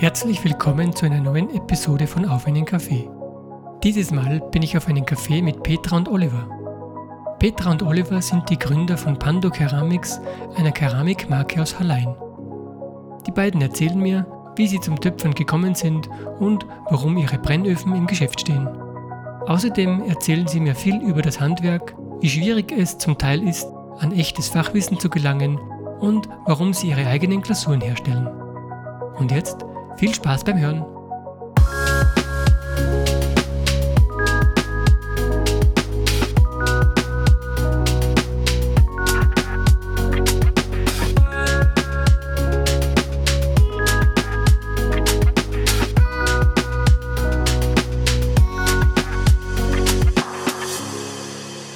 Herzlich willkommen zu einer neuen Episode von Auf einen Kaffee. Dieses Mal bin ich auf einen Kaffee mit Petra und Oliver. Petra und Oliver sind die Gründer von Pando Ceramics, einer Keramikmarke aus Hallein. Die beiden erzählen mir, wie sie zum Töpfern gekommen sind und warum ihre Brennöfen im Geschäft stehen. Außerdem erzählen sie mir viel über das Handwerk, wie schwierig es zum Teil ist, an echtes Fachwissen zu gelangen und warum sie ihre eigenen Glasuren herstellen. Und jetzt viel Spaß beim Hören!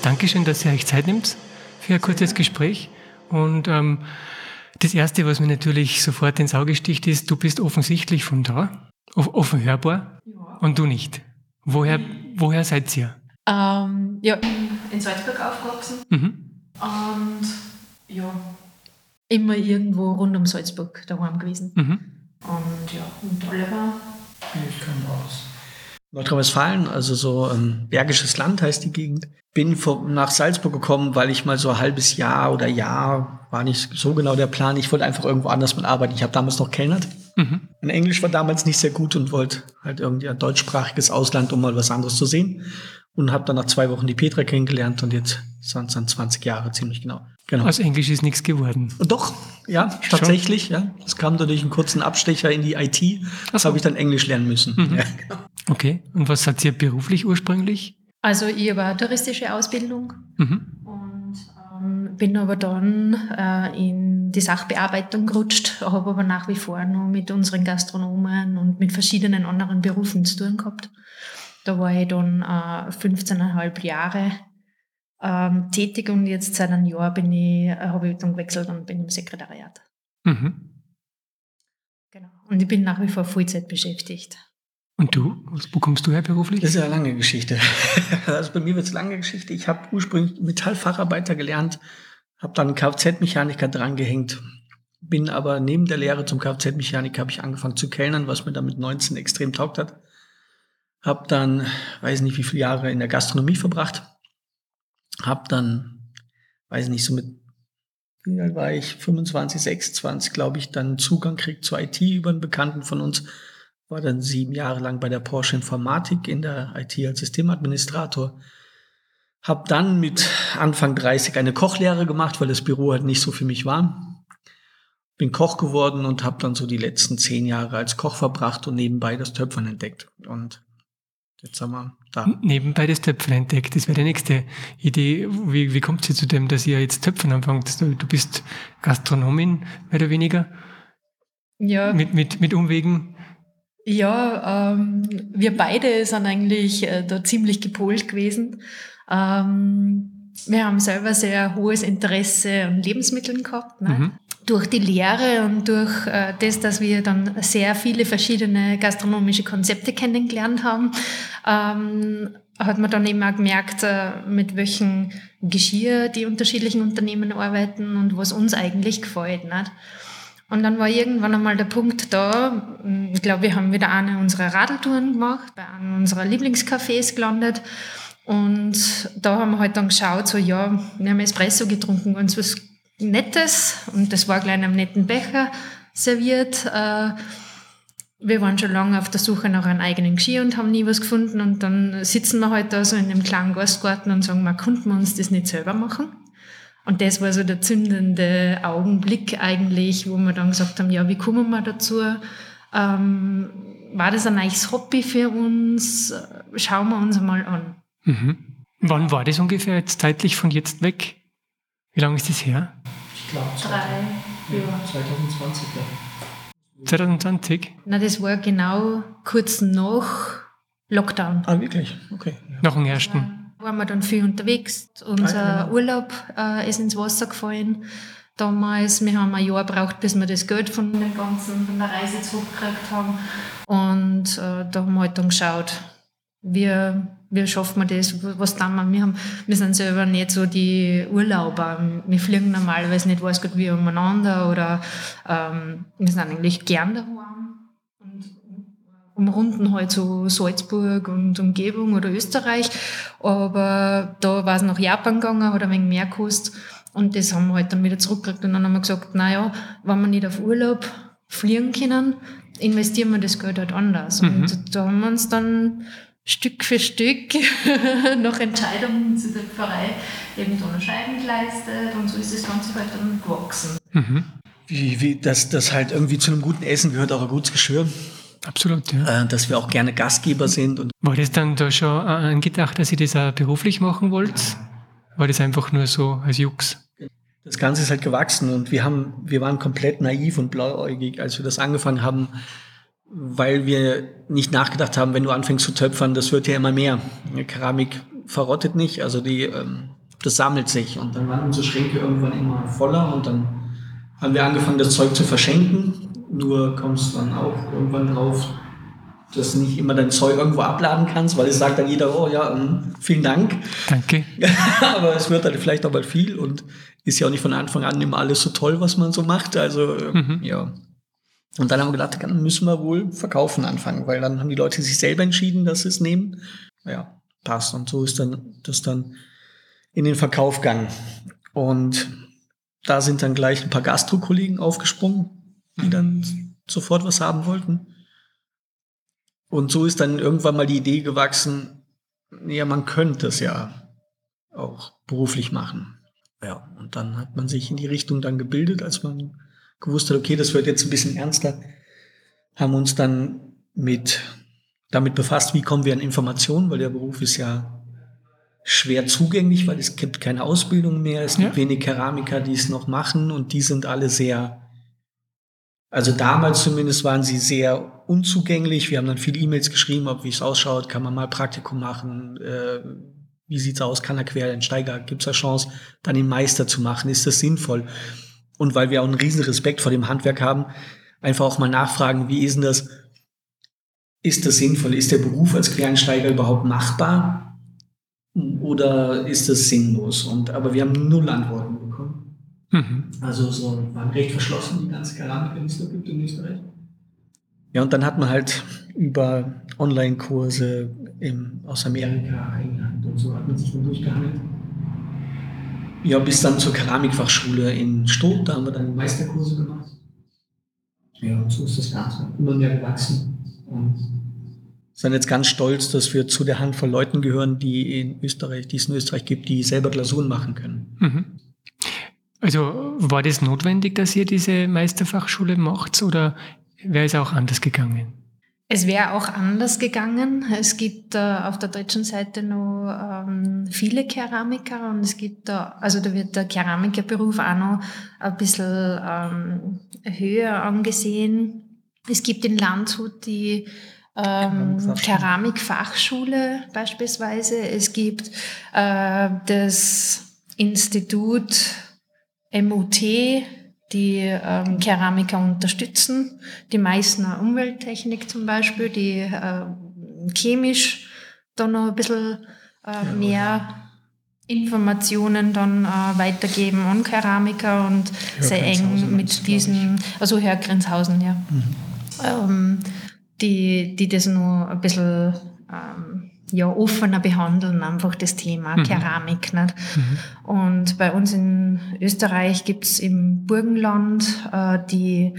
Dankeschön, dass ihr euch Zeit nimmt für ein kurzes Gespräch. Und ähm, das Erste, was mir natürlich sofort ins Auge sticht, ist, du bist offensichtlich von da, offen hörbar ja. und du nicht. Woher, woher seid ihr? Ähm, ja, in Salzburg aufgewachsen mhm. und ja, immer irgendwo rund um Salzburg daheim gewesen. Mhm. Und ja, und Oliver? Ich komme aus Nordrhein-Westfalen, also so ähm, Bergisches Land heißt die Gegend bin nach Salzburg gekommen, weil ich mal so ein halbes Jahr oder Jahr, war nicht so genau der Plan, ich wollte einfach irgendwo anders mal arbeiten. Ich habe damals noch kellnert. Mhm. Mein Englisch war damals nicht sehr gut und wollte halt irgendwie ein deutschsprachiges Ausland, um mal was anderes zu sehen. Und habe dann nach zwei Wochen die Petra kennengelernt und jetzt sind es dann 20 Jahre ziemlich genau. genau. Aus Englisch ist nichts geworden. Und doch, ja, tatsächlich. Ja. Es kam dadurch einen kurzen Abstecher in die IT. Das so. habe ich dann Englisch lernen müssen. Mhm. Ja, genau. Okay, und was hat ihr beruflich ursprünglich? Also ich habe eine touristische Ausbildung mhm. und ähm, bin aber dann äh, in die Sachbearbeitung gerutscht, habe aber nach wie vor noch mit unseren Gastronomen und mit verschiedenen anderen Berufen zu tun gehabt. Da war ich dann äh, 15,5 Jahre ähm, tätig und jetzt seit einem Jahr bin ich, äh, habe ich dann gewechselt und bin im Sekretariat. Mhm. Genau. Und ich bin nach wie vor Vollzeit beschäftigt. Und du? Wo kommst du her beruflich? Das ist ja eine lange Geschichte. also bei mir wird es lange Geschichte. Ich habe ursprünglich Metallfacharbeiter gelernt, habe dann Kfz-Mechaniker drangehängt, bin aber neben der Lehre zum Kfz-Mechaniker habe ich angefangen zu kellnern, was mir dann mit 19 extrem taugt hat. Habe dann, weiß nicht wie viele Jahre in der Gastronomie verbracht. Habe dann, weiß nicht, so mit, wie alt war ich, 25, 26, glaube ich, dann Zugang kriegt zur IT über einen Bekannten von uns war dann sieben Jahre lang bei der Porsche Informatik in der IT als Systemadministrator. Hab dann mit Anfang 30 eine Kochlehre gemacht, weil das Büro halt nicht so für mich war. Bin Koch geworden und habe dann so die letzten zehn Jahre als Koch verbracht und nebenbei das Töpfern entdeckt. Und jetzt haben wir da. Nebenbei das Töpfern entdeckt, das wäre die nächste Idee. Wie, wie kommt sie zu dem, dass ihr jetzt Töpfern anfangt? Du bist Gastronomin, mehr oder weniger. Ja. Mit, mit, mit Umwegen. Ja, ähm, wir beide sind eigentlich äh, da ziemlich gepolt gewesen. Ähm, wir haben selber sehr hohes Interesse an Lebensmitteln gehabt. Ne? Mhm. Durch die Lehre und durch äh, das, dass wir dann sehr viele verschiedene gastronomische Konzepte kennengelernt haben, ähm, hat man dann eben auch gemerkt, äh, mit welchem Geschirr die unterschiedlichen Unternehmen arbeiten und was uns eigentlich gefällt. Nicht? Und dann war irgendwann einmal der Punkt da, ich glaube, wir haben wieder eine unserer Radeltouren gemacht, bei einem unserer Lieblingscafés gelandet. Und da haben wir halt dann geschaut, so, ja, wir haben Espresso getrunken, uns was Nettes, und das war gleich in einem netten Becher serviert. Äh, wir waren schon lange auf der Suche nach einem eigenen Geschirr und haben nie was gefunden. Und dann sitzen wir halt da so in einem kleinen Gastgarten und sagen, man, konnten wir uns das nicht selber machen? Und das war so der zündende Augenblick eigentlich, wo wir dann gesagt haben, ja, wie kommen wir dazu? Ähm, war das ein neues Hobby für uns? Schauen wir uns einmal an. Mhm. Wann war das ungefähr jetzt zeitlich von jetzt weg? Wie lange ist das her? Ich glaube, drei ja, 2020. Ja. 2020? Na, das war genau kurz nach Lockdown. Ah, wirklich? Okay. Ja. Nach dem ersten waren wir dann viel unterwegs. Unser genau. Urlaub äh, ist ins Wasser gefallen. Damals, wir haben ein Jahr gebraucht, bis wir das Geld von den ganzen von der Reise zurückgekriegt haben. Und äh, da haben wir halt dann geschaut, wie, wie schaffen wir das, was dann wir? Wir, haben, wir sind selber nicht so die Urlauber. Wir fliegen normalerweise nicht weiß Gott wie umeinander oder ähm, wir sind eigentlich gern daheim. Umrunden halt so Salzburg und Umgebung oder Österreich. Aber da war es nach Japan gegangen, hat ein wenig mehr gekostet. Und das haben wir halt dann wieder zurückgekriegt. Und dann haben wir gesagt, naja, wenn wir nicht auf Urlaub fliegen können, investieren wir das Geld halt anders. Mhm. Und da haben wir uns dann Stück für Stück nach Entscheidungen zu der Pfarrei eben so eine Scheiben geleistet und so ist das Ganze halt dann gewachsen. Mhm. Wie, wie, dass das halt irgendwie zu einem guten Essen gehört auch ein gutes Geschirr. Absolut, ja. Äh, dass wir auch gerne Gastgeber sind. Und War das dann da schon angedacht, dass ihr das auch beruflich machen wollt? War das einfach nur so als Jux? Das Ganze ist halt gewachsen und wir haben, wir waren komplett naiv und blauäugig, als wir das angefangen haben, weil wir nicht nachgedacht haben, wenn du anfängst zu töpfern, das wird ja immer mehr. Keramik verrottet nicht, also die, ähm, das sammelt sich und dann waren unsere Schränke irgendwann immer voller und dann haben wir angefangen, das Zeug zu verschenken. Nur kommst du dann auch irgendwann drauf, dass du nicht immer dein Zeug irgendwo abladen kannst, weil es sagt dann jeder, oh ja, ähm, vielen Dank. Danke. Aber es wird dann vielleicht auch mal viel und ist ja auch nicht von Anfang an immer alles so toll, was man so macht. Also mhm. ja. Und dann haben wir gedacht, dann müssen wir wohl verkaufen anfangen, weil dann haben die Leute sich selber entschieden, dass sie es nehmen. Ja, passt. Und so ist dann das dann in den Verkauf gegangen. Und da sind dann gleich ein paar Gastro-Kollegen aufgesprungen, die dann sofort was haben wollten. Und so ist dann irgendwann mal die Idee gewachsen, ja, man könnte es ja auch beruflich machen. Ja, und dann hat man sich in die Richtung dann gebildet, als man gewusst hat, okay, das wird jetzt ein bisschen ernster, haben uns dann mit damit befasst, wie kommen wir an Informationen, weil der Beruf ist ja schwer zugänglich, weil es gibt keine Ausbildung mehr. Es gibt ja. wenig Keramiker, die es noch machen und die sind alle sehr, also damals zumindest waren sie sehr unzugänglich. Wir haben dann viele E-Mails geschrieben, ob wie es ausschaut, kann man mal Praktikum machen, äh, wie sieht's aus, kann er Quereinsteiger, gibt es da Chance, dann den Meister zu machen, ist das sinnvoll? Und weil wir auch einen riesen Respekt vor dem Handwerk haben, einfach auch mal nachfragen, wie ist denn das, ist das sinnvoll? Ist der Beruf als Quereinsteiger überhaupt machbar? oder ist das sinnlos? Und, aber wir haben null Antworten. Mhm. Also so waren recht verschlossen, die ganze Keramik, wenn es da gibt in Österreich. Ja, und dann hat man halt über Online-Kurse aus Amerika, England und so hat man sich dann durchgehandelt. Ja, bis dann zur Keramikfachschule in Stoth, da haben wir dann Meisterkurse gemacht. Ja, und so ist das Ganze immer mehr gewachsen. Und sind jetzt ganz stolz, dass wir zu der Handvoll Leuten gehören, die in Österreich, die es in Österreich gibt, die selber Glasuren machen können. Mhm. Also war das notwendig, dass ihr diese Meisterfachschule macht oder wäre es auch anders gegangen? Es wäre auch anders gegangen. Es gibt äh, auf der deutschen Seite noch ähm, viele Keramiker und es gibt da, also da wird der Keramikerberuf auch noch ein bisschen ähm, höher angesehen. Es gibt in Landshut die ähm, Keramikfachschule beispielsweise. Es gibt äh, das Institut MUT, die ähm, Keramiker unterstützen, die Meißner Umwelttechnik zum Beispiel, die äh, chemisch dann noch ein bisschen äh, mehr Informationen dann äh, weitergeben an Keramiker und sehr eng mit diesen, also Herr Grenshausen, ja. Mhm. Ähm, die, die das nur ein bisschen ähm, ja, offener behandeln, einfach das Thema mhm. Keramik. Nicht? Mhm. Und bei uns in Österreich gibt's im Burgenland äh, die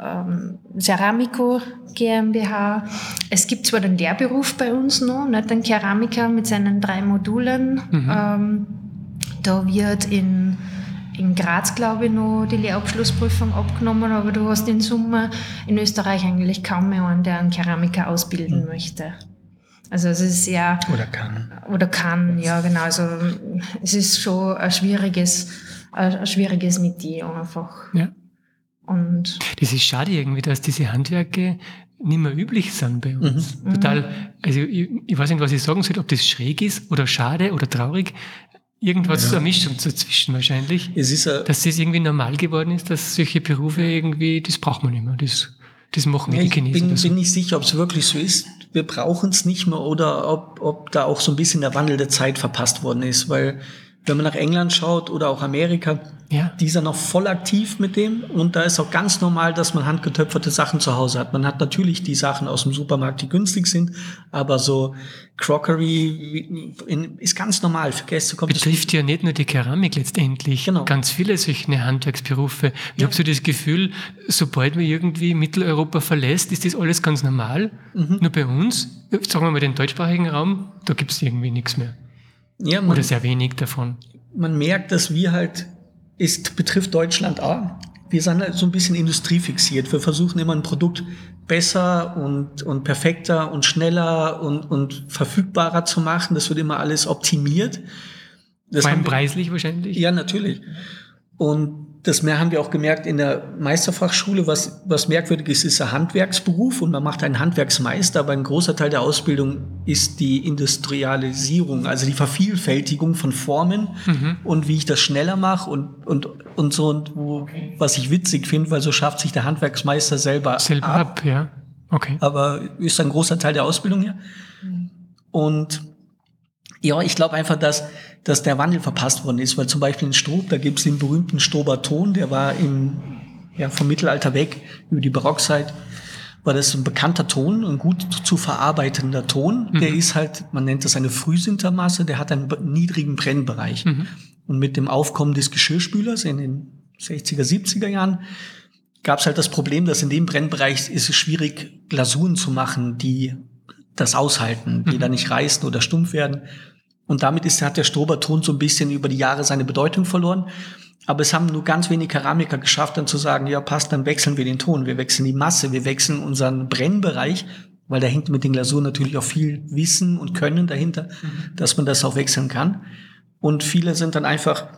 ähm, Ceramico GmbH. Es gibt zwar den Lehrberuf bei uns noch, nicht den Keramiker mit seinen drei Modulen. Mhm. Ähm, da wird in in Graz, glaube ich, noch die Lehrabschlussprüfung abgenommen, aber du hast in Summe in Österreich eigentlich kaum mehr einen, der einen Keramiker ausbilden mhm. möchte. Also es ist ja... Oder kann. Oder kann, ja genau. Also es ist schon ein schwieriges, ein schwieriges Metier einfach. Ja. Und das ist schade irgendwie, dass diese Handwerke nicht mehr üblich sind bei uns. Mhm. Total, also ich, ich, weiß nicht, was ich sagen soll, ob das schräg ist oder schade oder traurig, irgendwas ja. eine Mischung dazwischen wahrscheinlich. Es ist dass das irgendwie normal geworden ist, dass solche Berufe irgendwie, das braucht man nicht mehr. Das, das machen ja, die Chinesen. Ich bin, so. bin nicht sicher, ob es wirklich so ist. Wir brauchen es nicht mehr oder ob, ob da auch so ein bisschen der Wandel der Zeit verpasst worden ist, weil Wenn man nach England schaut oder auch Amerika, ja. die sind noch voll aktiv mit dem. Und da ist auch ganz normal, dass man handgetöpferte Sachen zu Hause hat. Man hat natürlich die Sachen aus dem Supermarkt, die günstig sind, aber so Crockery ist ganz normal für Gäste. Kommt Betrifft ja nicht nur die Keramik letztendlich. Genau. Ganz viele solche Handwerksberufe. Ich ja. habe so das Gefühl, sobald man irgendwie Mitteleuropa verlässt, ist das alles ganz normal. Mhm. Nur bei uns, sagen wir mal den deutschsprachigen Raum, da gibt es irgendwie nichts mehr. Ja, man, Oder sehr wenig davon. Man merkt, dass wir halt, es betrifft Deutschland auch. Wir sind halt so ein bisschen industriefixiert. Wir versuchen immer ein Produkt besser und, und perfekter und schneller und, und verfügbarer zu machen. Das wird immer alles optimiert. Das Vor allem preislich wahrscheinlich? Ja, natürlich. Und das mehr haben wir auch gemerkt in der Meisterfachschule, was, was merkwürdig ist, ist ein Handwerksberuf und man macht einen Handwerksmeister, aber ein großer Teil der Ausbildung ist die Industrialisierung, also die Vervielfältigung von Formen mhm. und wie ich das schneller mache und, und, und so und wo, was ich witzig finde, weil so schafft sich der Handwerksmeister selber, selber ab. ab ja. Okay. Aber ist ein großer Teil der Ausbildung hier. Und ja, ich glaube einfach, dass, dass der Wandel verpasst worden ist, weil zum Beispiel in Strob, da gibt es den berühmten Strober Ton, der war im, ja, vom Mittelalter weg, über die Barockzeit, war das ein bekannter Ton, ein gut zu verarbeitender Ton. Mhm. Der ist halt, man nennt das eine Frühsintermasse, der hat einen niedrigen Brennbereich. Mhm. Und mit dem Aufkommen des Geschirrspülers in den 60er, 70er Jahren gab es halt das Problem, dass in dem Brennbereich ist es schwierig, Glasuren zu machen, die das aushalten, die mhm. da nicht reißen oder stumpf werden. Und damit ist, hat der Stroberton so ein bisschen über die Jahre seine Bedeutung verloren. Aber es haben nur ganz wenig Keramiker geschafft, dann zu sagen, ja, passt, dann wechseln wir den Ton, wir wechseln die Masse, wir wechseln unseren Brennbereich, weil da hängt mit den Glasuren natürlich auch viel Wissen und Können dahinter, mhm. dass man das auch wechseln kann. Und viele sind dann einfach,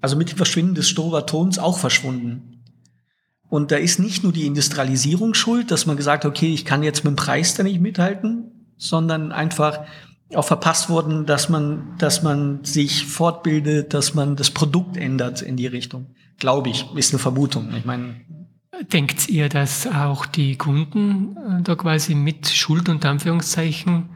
also mit dem Verschwinden des Strobertons auch verschwunden. Und da ist nicht nur die Industrialisierung schuld, dass man gesagt hat, okay, ich kann jetzt mit dem Preis da nicht mithalten, sondern einfach auch verpasst worden, dass man, dass man sich fortbildet, dass man das Produkt ändert in die Richtung. Glaube ich, ist eine Vermutung. Ich meine. Denkt ihr, dass auch die Kunden äh, da quasi mit Schuld und Anführungszeichen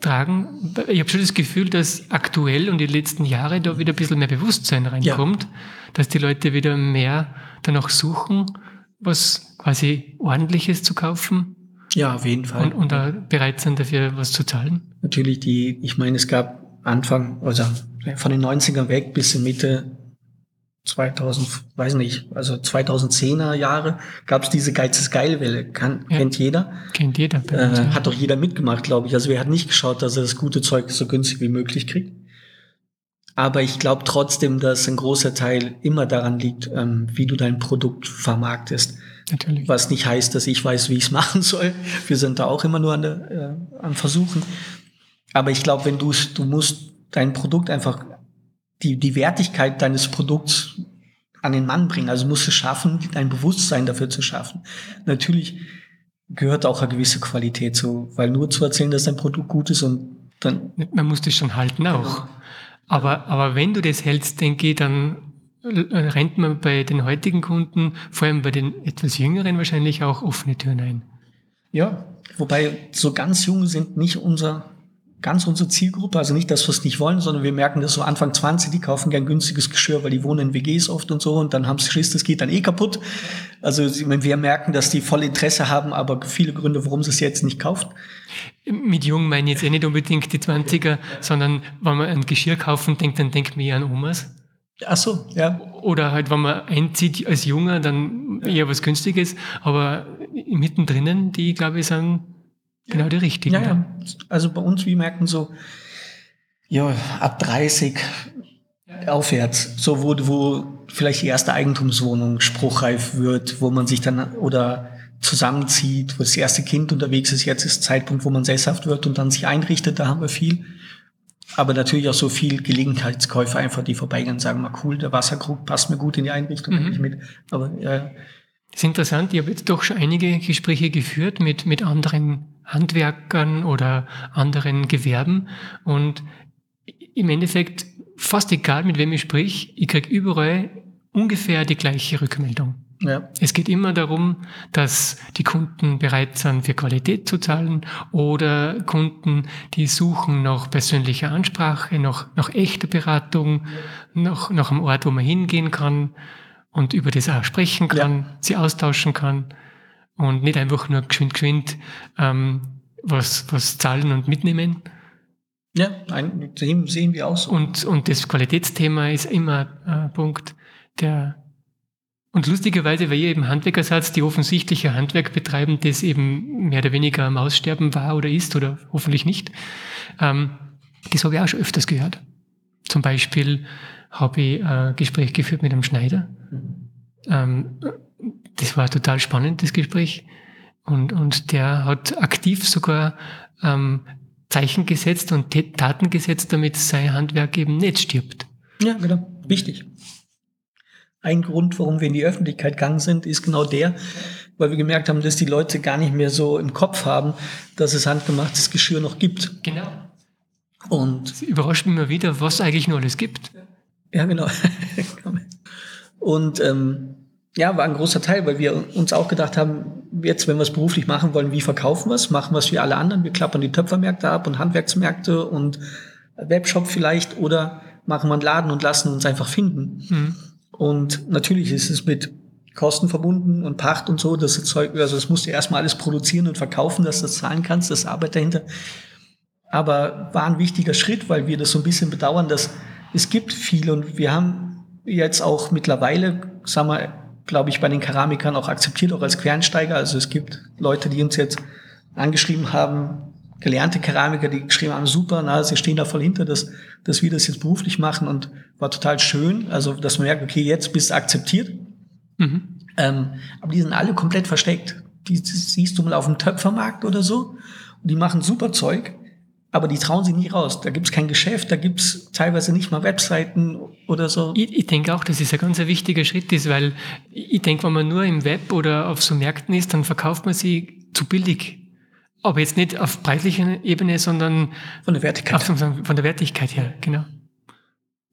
tragen? Ich habe schon das Gefühl, dass aktuell und die letzten Jahre da wieder ein bisschen mehr Bewusstsein reinkommt, ja. dass die Leute wieder mehr danach suchen, was quasi ordentliches zu kaufen ja, auf jeden Fall. Und, und da bereit sind dafür was zu zahlen? Natürlich, die, ich meine, es gab Anfang, also von den 90ern weg bis in Mitte 2000, weiß nicht, also 2010er Jahre gab es diese Geiz Geilwelle. Kann, ja. Kennt jeder. Kennt jeder. Äh, hat doch jeder mitgemacht, glaube ich. Also wer hat nicht geschaut, dass er das gute Zeug so günstig wie möglich kriegt. Aber ich glaube trotzdem, dass ein großer Teil immer daran liegt, ähm, wie du dein Produkt vermarktest. Natürlich. Was nicht heißt, dass ich weiß, wie ich es machen soll. Wir sind da auch immer nur an der, äh, am Versuchen. Aber ich glaube, wenn du du musst dein Produkt einfach die die Wertigkeit deines Produkts an den Mann bringen. Also musst du schaffen, dein Bewusstsein dafür zu schaffen. Natürlich gehört auch eine gewisse Qualität zu, weil nur zu erzählen, dass dein Produkt gut ist und dann. Man muss das schon halten auch. Genau. Aber, aber wenn du das hältst, denke ich, dann rennt man bei den heutigen Kunden, vor allem bei den etwas jüngeren wahrscheinlich auch offene Türen ein. Ja, wobei so ganz jung sind nicht unser ganz unsere Zielgruppe, also nicht, dass wir es nicht wollen, sondern wir merken, dass so Anfang 20, die kaufen gern günstiges Geschirr, weil die wohnen in WGs oft und so und dann haben sie Schiss, das geht dann eh kaputt. Also wir merken, dass die voll Interesse haben, aber viele Gründe, warum sie es jetzt nicht kauft. Mit jung meine ich jetzt eh nicht unbedingt die 20er, sondern wenn man ein Geschirr kaufen denkt, dann denkt man eher an Omas. Ach so, ja. Oder halt, wenn man einzieht als Junger, dann eher was Günstiges. Aber mittendrin, die, glaube ich, sind genau die richtigen. Ja, ja. Also bei uns, wir merken so, ja, ab 30 aufwärts, so wo, wo vielleicht die erste Eigentumswohnung spruchreif wird, wo man sich dann oder zusammenzieht, wo das erste Kind unterwegs ist, jetzt ist Zeitpunkt, wo man sesshaft wird und dann sich einrichtet, da haben wir viel aber natürlich auch so viel Gelegenheitskäufer einfach, die vorbeigehen und sagen, mal cool, der Wasserkrug passt mir gut in die Einrichtung, mhm. ich mit. Aber ja. Das ist interessant, ich habe jetzt doch schon einige Gespräche geführt mit, mit anderen Handwerkern oder anderen Gewerben und im Endeffekt fast egal, mit wem ich sprich, ich kriege überall ungefähr die gleiche Rückmeldung. Ja. Es geht immer darum, dass die Kunden bereit sind, für Qualität zu zahlen oder Kunden, die suchen nach persönlicher Ansprache, nach, nach echter Beratung, nach, nach einem Ort, wo man hingehen kann und über das auch sprechen kann, ja. sie austauschen kann und nicht einfach nur geschwind, geschwind ähm, was, was zahlen und mitnehmen. Ja, ein, sehen wir auch so. Und, und das Qualitätsthema ist immer ein Punkt, der und lustigerweise, weil ihr eben Handwerker seid, die offensichtliche Handwerk betreiben, das eben mehr oder weniger am Aussterben war oder ist oder hoffentlich nicht, ähm, das habe ich auch schon öfters gehört. Zum Beispiel habe ich ein Gespräch geführt mit einem Schneider. Ähm, das war total spannendes Gespräch. Und, und der hat aktiv sogar ähm, Zeichen gesetzt und Taten gesetzt, damit sein Handwerk eben nicht stirbt. Ja, genau. Wichtig. Ein Grund, warum wir in die Öffentlichkeit gegangen sind, ist genau der, weil wir gemerkt haben, dass die Leute gar nicht mehr so im Kopf haben, dass es handgemachtes Geschirr noch gibt. Genau. Und es überrascht mich immer wieder, was eigentlich nur alles gibt. Ja, genau. Und ähm, ja, war ein großer Teil, weil wir uns auch gedacht haben, jetzt, wenn wir es beruflich machen wollen, wie verkaufen wir es? Machen wir es wie alle anderen? Wir klappern die Töpfermärkte ab und Handwerksmärkte und Webshop vielleicht oder machen wir einen Laden und lassen uns einfach finden. Mhm. Und natürlich ist es mit Kosten verbunden und Pacht und so, das Zeug, also das musst du erstmal alles produzieren und verkaufen, dass du das zahlen kannst, das Arbeit dahinter. Aber war ein wichtiger Schritt, weil wir das so ein bisschen bedauern, dass es gibt viel und wir haben jetzt auch mittlerweile, sagen wir, glaube ich, bei den Keramikern auch akzeptiert, auch als Quernsteiger. Also es gibt Leute, die uns jetzt angeschrieben haben, gelernte Keramiker, die geschrieben haben, super, na, sie stehen da voll hinter, dass, dass wir das jetzt beruflich machen und war total schön. Also, dass man merkt, okay, jetzt bist du akzeptiert. Mhm. Ähm, aber die sind alle komplett versteckt. Die, die siehst du mal auf dem Töpfermarkt oder so und die machen super Zeug, aber die trauen sich nie raus. Da gibt's kein Geschäft, da gibt's teilweise nicht mal Webseiten oder so. Ich, ich denke auch, dass es ein ganz wichtiger Schritt ist, weil ich denke, wenn man nur im Web oder auf so Märkten ist, dann verkauft man sie zu billig aber jetzt nicht auf preislicher Ebene, sondern von der Wertigkeit, von, von der Wertigkeit her, genau.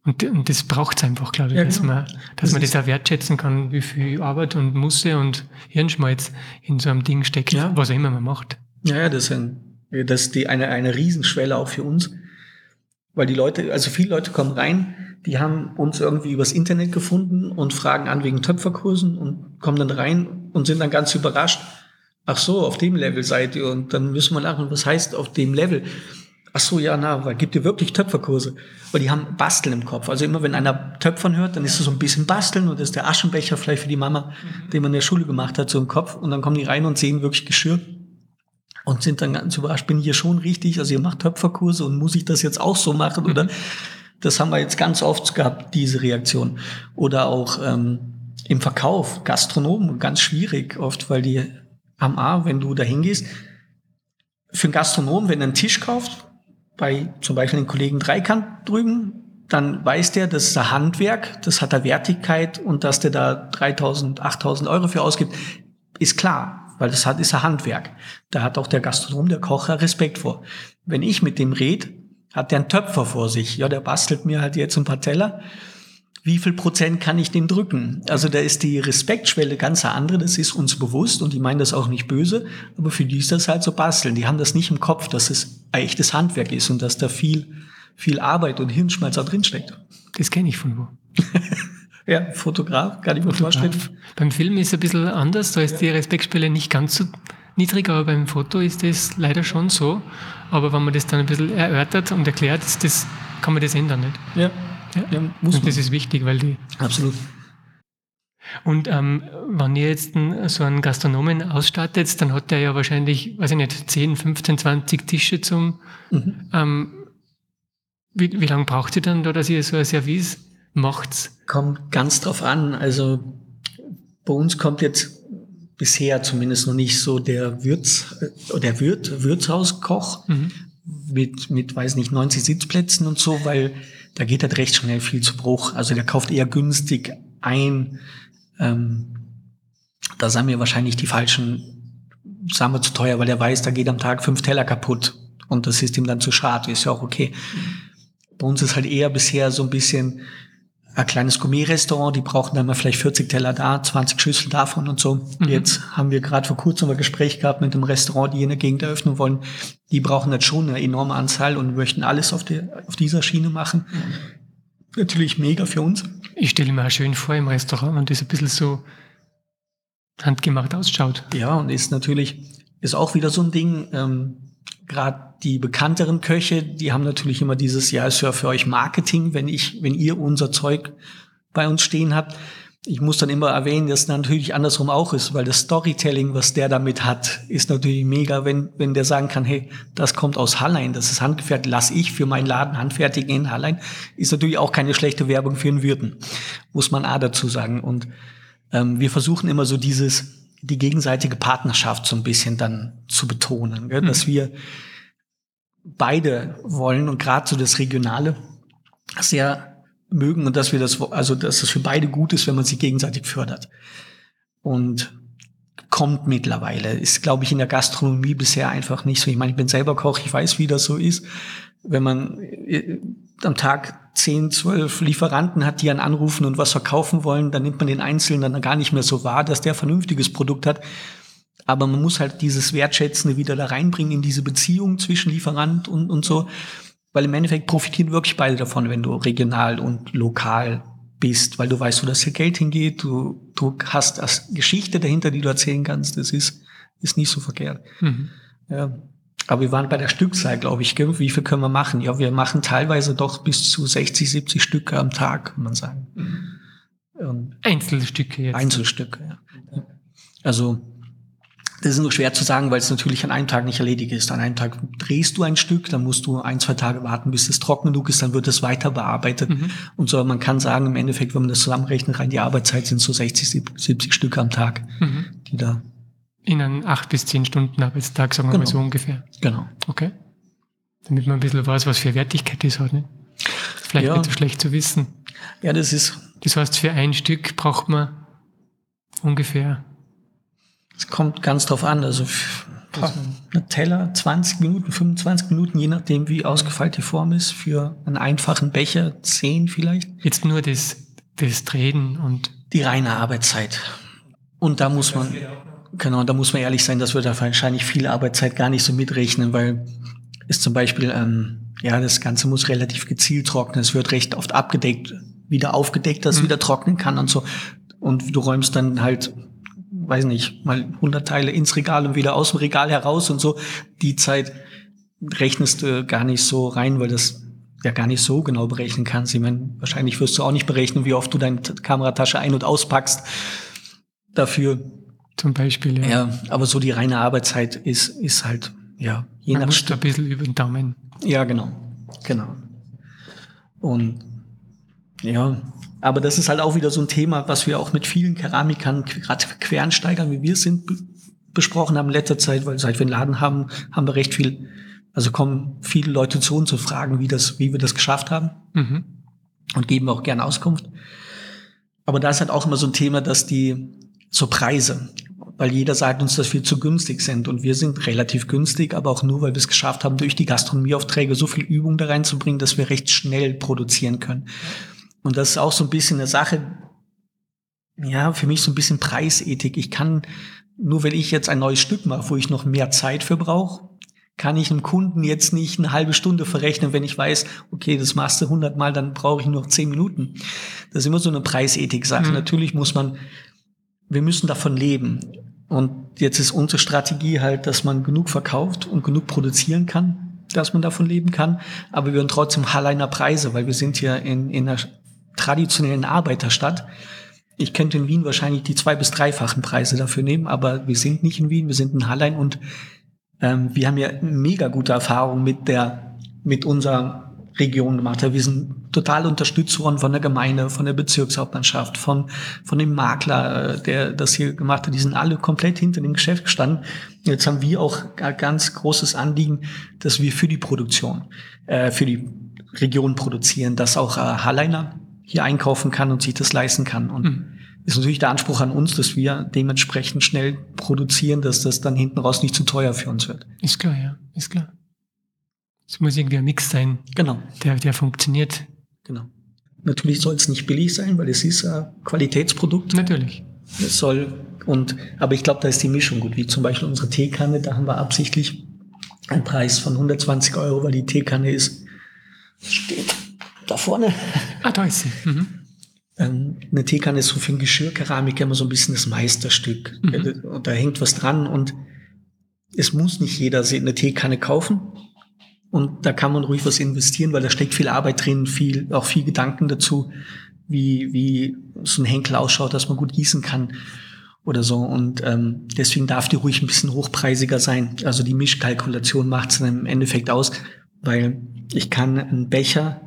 Und, und das braucht es einfach, glaube ich, ja, dass, genau. man, dass das man das auch wertschätzen kann, wie viel Arbeit und Musse und Hirnschmalz in so einem Ding steckt, ja. was auch immer man macht. Ja, ja, das ein, das ist die, eine, eine Riesenschwelle auch für uns. Weil die Leute, also viele Leute kommen rein, die haben uns irgendwie übers Internet gefunden und fragen an wegen Töpferkursen und kommen dann rein und sind dann ganz überrascht Ach so, auf dem Level seid ihr. Und dann müssen wir lachen, was heißt auf dem Level? Ach so, ja, na, weil gibt ihr wirklich Töpferkurse? Weil die haben Basteln im Kopf. Also immer wenn einer Töpfern hört, dann ist es so ein bisschen Basteln und das ist der Aschenbecher vielleicht für die Mama, mhm. den man in der Schule gemacht hat, so im Kopf. Und dann kommen die rein und sehen wirklich Geschirr und sind dann ganz überrascht, bin ich hier schon richtig? Also ihr macht Töpferkurse und muss ich das jetzt auch so machen? Oder mhm. das haben wir jetzt ganz oft gehabt, diese Reaktion. Oder auch ähm, im Verkauf, Gastronomen, ganz schwierig oft, weil die am A, wenn du da hingehst. Für einen Gastronom, wenn er einen Tisch kauft, bei zum Beispiel den Kollegen Dreikant drüben, dann weiß der, das ist ein Handwerk, das hat eine Wertigkeit und dass der da 3000, 8000 Euro für ausgibt, ist klar, weil das hat, ist ein Handwerk. Da hat auch der Gastronom, der Kocher Respekt vor. Wenn ich mit dem red, hat der einen Töpfer vor sich. Ja, der bastelt mir halt jetzt ein paar Teller wie viel Prozent kann ich den drücken? Also da ist die Respektschwelle ganz andere, das ist uns bewusst und die meinen das auch nicht böse, aber für die ist das halt so basteln. Die haben das nicht im Kopf, dass es ein echtes Handwerk ist und dass da viel, viel Arbeit und Hirnschmalz da drin steckt. Das kenne ich von wo. ja, Fotograf, kann ich mir vorstellen. Beim Film ist es ein bisschen anders, da ist die Respektschwelle nicht ganz so niedrig, aber beim Foto ist das leider schon so. Aber wenn man das dann ein bisschen erörtert und erklärt, das, kann man das ändern nicht. Ja. Ja, ja muss und das ist wichtig, weil die. Absolut. Und ähm, wenn ihr jetzt so einen Gastronomen ausstattet, dann hat der ja wahrscheinlich, weiß ich nicht, 10, 15, 20 Tische zum. Mhm. Ähm, wie, wie lange braucht ihr dann da, dass ihr so ein Service macht? Kommt ganz drauf an. Also bei uns kommt jetzt bisher zumindest noch nicht so der Würz, äh, der Wirt, Wirtshauskoch mhm. mit, mit, weiß nicht, 90 Sitzplätzen und so, weil da geht halt recht schnell viel zu Bruch. Also der kauft eher günstig ein. Ähm, da sind mir wahrscheinlich die falschen, sagen wir zu teuer, weil der weiß, da geht am Tag fünf Teller kaputt und das ist ihm dann zu schade, ist ja auch okay. Bei uns ist halt eher bisher so ein bisschen ein kleines Gourmet-Restaurant, die brauchen dann mal vielleicht 40 Teller da, 20 Schüssel davon und so. Mhm. Jetzt haben wir gerade vor kurzem ein Gespräch gehabt mit einem Restaurant, die in der Gegend eröffnen wollen. Die brauchen jetzt schon eine enorme Anzahl und möchten alles auf, der, auf dieser Schiene machen. Natürlich mega für uns. Ich stelle mir auch schön vor im Restaurant und das ein bisschen so handgemacht ausschaut. Ja, und ist natürlich, ist auch wieder so ein Ding, ähm, gerade die bekannteren Köche, die haben natürlich immer dieses, ja, ist ja für euch Marketing, wenn ich, wenn ihr unser Zeug bei uns stehen habt. Ich muss dann immer erwähnen, dass natürlich andersrum auch ist, weil das Storytelling, was der damit hat, ist natürlich mega, wenn, wenn der sagen kann, hey, das kommt aus Hallein, das ist handgefertigt, lass ich für meinen Laden handfertigen in Hallein, ist natürlich auch keine schlechte Werbung für den Würden, muss man A dazu sagen. Und ähm, wir versuchen immer so dieses, die gegenseitige Partnerschaft so ein bisschen dann zu betonen, gell? dass mhm. wir beide wollen und gerade so das Regionale sehr mögen und dass wir das, also dass es für beide gut ist, wenn man sich gegenseitig fördert. Und kommt mittlerweile. Ist, glaube ich, in der Gastronomie bisher einfach nicht so. Ich meine, ich bin selber Koch, ich weiß, wie das so ist. Wenn man äh, am Tag 10, 12 Lieferanten hat, die einen anrufen und was verkaufen wollen, dann nimmt man den Einzelnen dann gar nicht mehr so wahr, dass der vernünftiges Produkt hat. Aber man muss halt dieses Wertschätzende wieder da reinbringen in diese Beziehung zwischen Lieferant und, und so. Weil im Endeffekt profitieren wirklich beide davon, wenn du regional und lokal bist, weil du weißt, wo das Geld hingeht, du, du hast das Geschichte dahinter, die du erzählen kannst. Das ist, ist nicht so verkehrt. Mhm. Ja. Aber wir waren bei der Stückzahl, glaube ich. Wie viel können wir machen? Ja, wir machen teilweise doch bis zu 60, 70 Stücke am Tag, kann man sagen. Mhm. Einzelstücke jetzt. Einzelstücke, ja. Also, das ist nur schwer zu sagen, weil es natürlich an einem Tag nicht erledigt ist. An einem Tag drehst du ein Stück, dann musst du ein, zwei Tage warten, bis es trocken genug ist, dann wird es weiter bearbeitet. Mhm. Und so, man kann sagen, im Endeffekt, wenn man das zusammenrechnet, rein die Arbeitszeit sind so 60, 70 Stücke am Tag, mhm. die da in einem acht bis zehn Stunden Arbeitstag, sagen wir genau. mal so ungefähr. Genau. Okay. Damit man ein bisschen weiß, was für Wertigkeit das hat. Ne? Vielleicht ja. nicht so schlecht zu wissen. Ja, das ist. Das heißt, für ein Stück braucht man ungefähr. Es kommt ganz drauf an. Also ein Teller 20 Minuten, 25 Minuten, je nachdem, wie ausgefeilt die Form ist. Für einen einfachen Becher 10 vielleicht. Jetzt nur das, das Drehen und. Die reine Arbeitszeit. Und da muss man. Genau, da muss man ehrlich sein, dass wir da wahrscheinlich viel Arbeitszeit gar nicht so mitrechnen, weil es zum Beispiel, ähm, ja, das Ganze muss relativ gezielt trocknen. Es wird recht oft abgedeckt, wieder aufgedeckt, dass es mhm. wieder trocknen kann und so. Und du räumst dann halt, weiß nicht, mal 100 Teile ins Regal und wieder aus dem Regal heraus und so. Die Zeit rechnest du gar nicht so rein, weil das ja gar nicht so genau berechnen kannst. Ich meine, wahrscheinlich wirst du auch nicht berechnen, wie oft du deine Kameratasche ein- und auspackst. Dafür zum Beispiel. Ja. ja, aber so die reine Arbeitszeit ist, ist halt, ja, je Man nach Stück. ein bisschen über den Daumen. Ja, genau. Genau. Und ja, aber das ist halt auch wieder so ein Thema, was wir auch mit vielen Keramikern, gerade Quernsteigern, wie wir sind, besprochen haben in letzter Zeit, weil seit wir einen Laden haben, haben wir recht viel, also kommen viele Leute zu uns zu fragen, wie das, wie wir das geschafft haben. Mhm. Und geben auch gerne Auskunft. Aber da ist halt auch immer so ein Thema, dass die, so Preise weil jeder sagt uns, dass wir zu günstig sind. Und wir sind relativ günstig, aber auch nur, weil wir es geschafft haben, durch die Gastronomieaufträge so viel Übung da reinzubringen, dass wir recht schnell produzieren können. Und das ist auch so ein bisschen eine Sache, ja, für mich so ein bisschen Preisethik. Ich kann, nur wenn ich jetzt ein neues Stück mache, wo ich noch mehr Zeit für brauche, kann ich einem Kunden jetzt nicht eine halbe Stunde verrechnen, wenn ich weiß, okay, das machst du hundertmal, dann brauche ich nur zehn Minuten. Das ist immer so eine Preisethik-Sache. Mhm. Natürlich muss man wir müssen davon leben. Und jetzt ist unsere Strategie halt, dass man genug verkauft und genug produzieren kann, dass man davon leben kann. Aber wir haben trotzdem Halleiner Preise, weil wir sind hier in, in einer traditionellen Arbeiterstadt. Ich könnte in Wien wahrscheinlich die zwei- bis dreifachen Preise dafür nehmen, aber wir sind nicht in Wien, wir sind in Hallein und ähm, wir haben ja mega gute Erfahrungen mit der, mit unserer Region gemacht hat. Wir sind total unterstützt worden von der Gemeinde, von der Bezirkshauptmannschaft, von, von dem Makler, äh, der das hier gemacht hat. Die sind alle komplett hinter dem Geschäft gestanden. Jetzt haben wir auch ein ganz großes Anliegen, dass wir für die Produktion, äh, für die Region produzieren, dass auch äh, Halleiner hier einkaufen kann und sich das leisten kann. Und mhm. ist natürlich der Anspruch an uns, dass wir dementsprechend schnell produzieren, dass das dann hinten raus nicht zu teuer für uns wird. Ist klar, ja, ist klar. Es muss irgendwie ein Mix sein. Genau. Der, der funktioniert. Genau. Natürlich soll es nicht billig sein, weil es ist ein Qualitätsprodukt. Natürlich. Es soll und aber ich glaube, da ist die Mischung gut. Wie zum Beispiel unsere Teekanne, da haben wir absichtlich einen Preis von 120 Euro, weil die Teekanne ist steht da vorne. Ah, da ist sie. Mhm. Ähm, eine Teekanne ist so für ein Geschirrkeramik immer so ein bisschen das Meisterstück. Mhm. Und da hängt was dran und es muss nicht jeder eine Teekanne kaufen. Und da kann man ruhig was investieren, weil da steckt viel Arbeit drin, viel, auch viel Gedanken dazu, wie, wie so ein Henkel ausschaut, dass man gut gießen kann oder so. Und ähm, deswegen darf die ruhig ein bisschen hochpreisiger sein. Also die Mischkalkulation macht es im Endeffekt aus, weil ich kann einen Becher,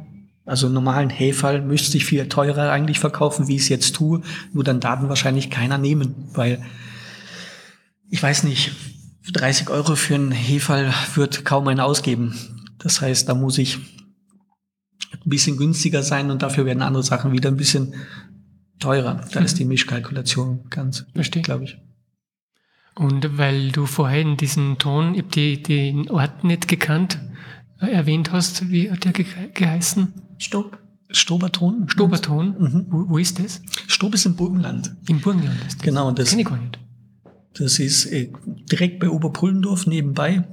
also einen normalen Häferl, müsste ich viel teurer eigentlich verkaufen, wie ich es jetzt tue. Nur dann darf wahrscheinlich keiner nehmen, weil ich weiß nicht, 30 Euro für einen Hefall wird kaum einer ausgeben. Das heißt, da muss ich ein bisschen günstiger sein und dafür werden andere Sachen wieder ein bisschen teurer. Da Mhm. ist die Mischkalkulation ganz Verstehe. glaube ich. Und weil du vorhin diesen Ton, ich habe die, den Ort nicht gekannt, äh, erwähnt hast, wie hat der ge geheißen? Stopp. Stoberton? Stoberton. Mhm. Wo, wo ist das? Stob ist im Burgenland. Im Burgenland ist das. Genau, das- Kenn ich gar nicht. Das ist äh, direkt bei Oberpullendorf nebenbei,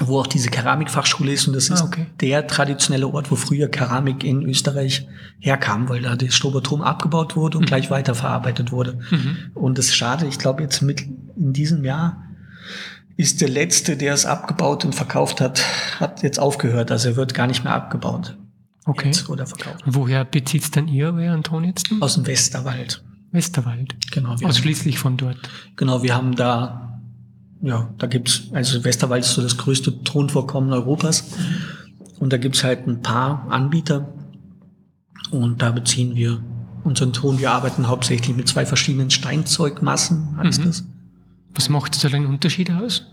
wo auch diese Keramikfachschule ist. Und das ist Ah, okay. der traditionelle Ort, wo früher Keramik in Österreich herkam, weil da das Stoberturm abgebaut wurde und Mhm. gleich weiterverarbeitet wurde. Mhm. Und das ist schade, ich glaube jetzt mit in diesem Jahr ist der letzte, der es abgebaut und verkauft hat, hat jetzt aufgehört. Also er wird gar nicht mehr abgebaut. Okay. Oder verkauft. Woher bezieht's dann ihr, euren Ton jetzt? Aus dem Westerwald. Westerwald. Genau. Wir haben, Ausschließlich von dort. genau, wir haben da, ja, da gibt's also Westerwald ist so das größte Tonvorkommen Europas. Und da gibt's halt ein paar Anbieter. Und da beziehen wir unseren Ton. Wir arbeiten hauptsächlich mit zwei verschiedenen Steinzeugmassen, heißt Mhm. das. Was macht da den Unterschied aus?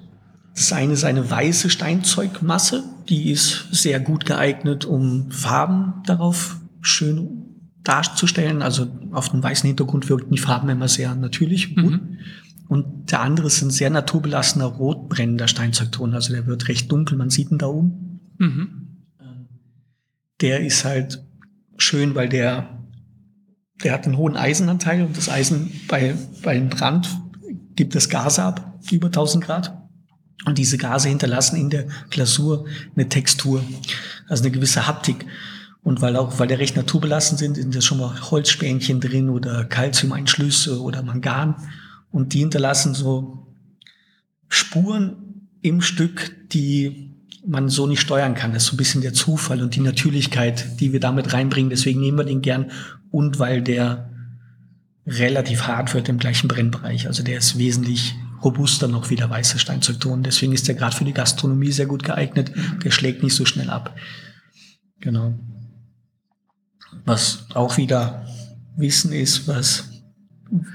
Das eine ist eine weiße Steinzeugmasse, die ist sehr gut geeignet, um Farben darauf schön darzustellen. Also auf einem weißen Hintergrund wirken die Farben immer sehr natürlich gut. Mhm. Und der andere ist ein sehr naturbelassener, rotbrennender Steinzeugton. Also der wird recht dunkel, man sieht ihn da oben. Mhm. Der ist halt schön, weil der, der hat einen hohen Eisenanteil und das Eisen bei, bei einem Brand gibt es Gase ab, über 1000 Grad. Und diese Gase hinterlassen in der Glasur eine Textur, also eine gewisse Haptik. Und weil auch, weil der recht naturbelassen sind, sind da schon mal Holzspänchen drin oder Calciumeinschlüsse oder Mangan. Und die hinterlassen so Spuren im Stück, die man so nicht steuern kann. Das ist so ein bisschen der Zufall und die Natürlichkeit, die wir damit reinbringen. Deswegen nehmen wir den gern. Und weil der relativ hart wird im gleichen Brennbereich. Also der ist wesentlich robuster noch wie der weiße Steinzeugton. Deswegen ist der gerade für die Gastronomie sehr gut geeignet. Der schlägt nicht so schnell ab. Genau. Was auch wieder Wissen ist, was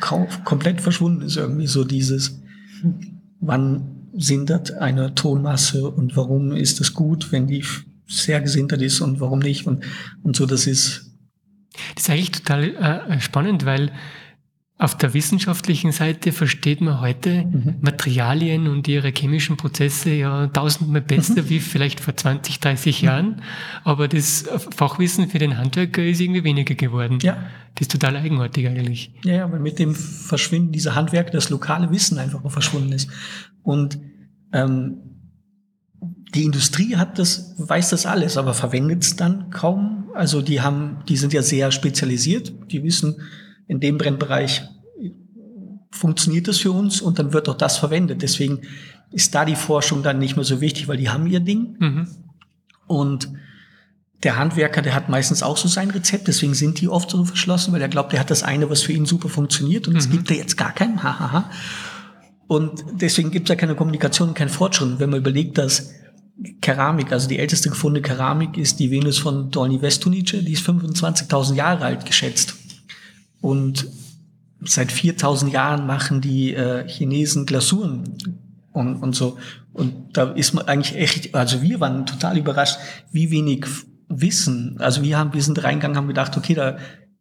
komplett verschwunden ist. Irgendwie so dieses, wann sintert eine Tonmasse und warum ist es gut, wenn die sehr gesintert ist und warum nicht. Und, und so, das ist Das ist eigentlich total äh, spannend, weil auf der wissenschaftlichen Seite versteht man heute Mhm. Materialien und ihre chemischen Prozesse ja tausendmal besser Mhm. wie vielleicht vor 20, 30 Jahren. Aber das Fachwissen für den Handwerker ist irgendwie weniger geworden. ja, Das ist total eigenartig eigentlich. Ja, ja, weil mit dem Verschwinden dieser Handwerker das lokale Wissen einfach auch verschwunden ist. Und ähm, die Industrie hat das, weiß das alles, aber verwendet es dann kaum. Also die haben, die sind ja sehr spezialisiert. Die wissen, in dem Brennbereich funktioniert das für uns und dann wird auch das verwendet. Deswegen ist da die Forschung dann nicht mehr so wichtig, weil die haben ihr Ding. Mhm. Und der Handwerker, der hat meistens auch so sein Rezept, deswegen sind die oft so verschlossen, weil er glaubt, er hat das eine, was für ihn super funktioniert und es Mhm. gibt er jetzt gar keinen, hahaha. Und deswegen gibt es ja keine Kommunikation keinen Fortschritt. Wenn man überlegt, dass Keramik, also die älteste gefundene Keramik ist die Venus von Dolny Vestunice, die ist 25.000 Jahre alt geschätzt. Und seit 4.000 Jahren machen die äh, Chinesen Glasuren und, und so. Und da ist man eigentlich echt, also wir waren total überrascht, wie wenig Wissen, also wir haben, wir sind reingegangen, haben gedacht, okay, da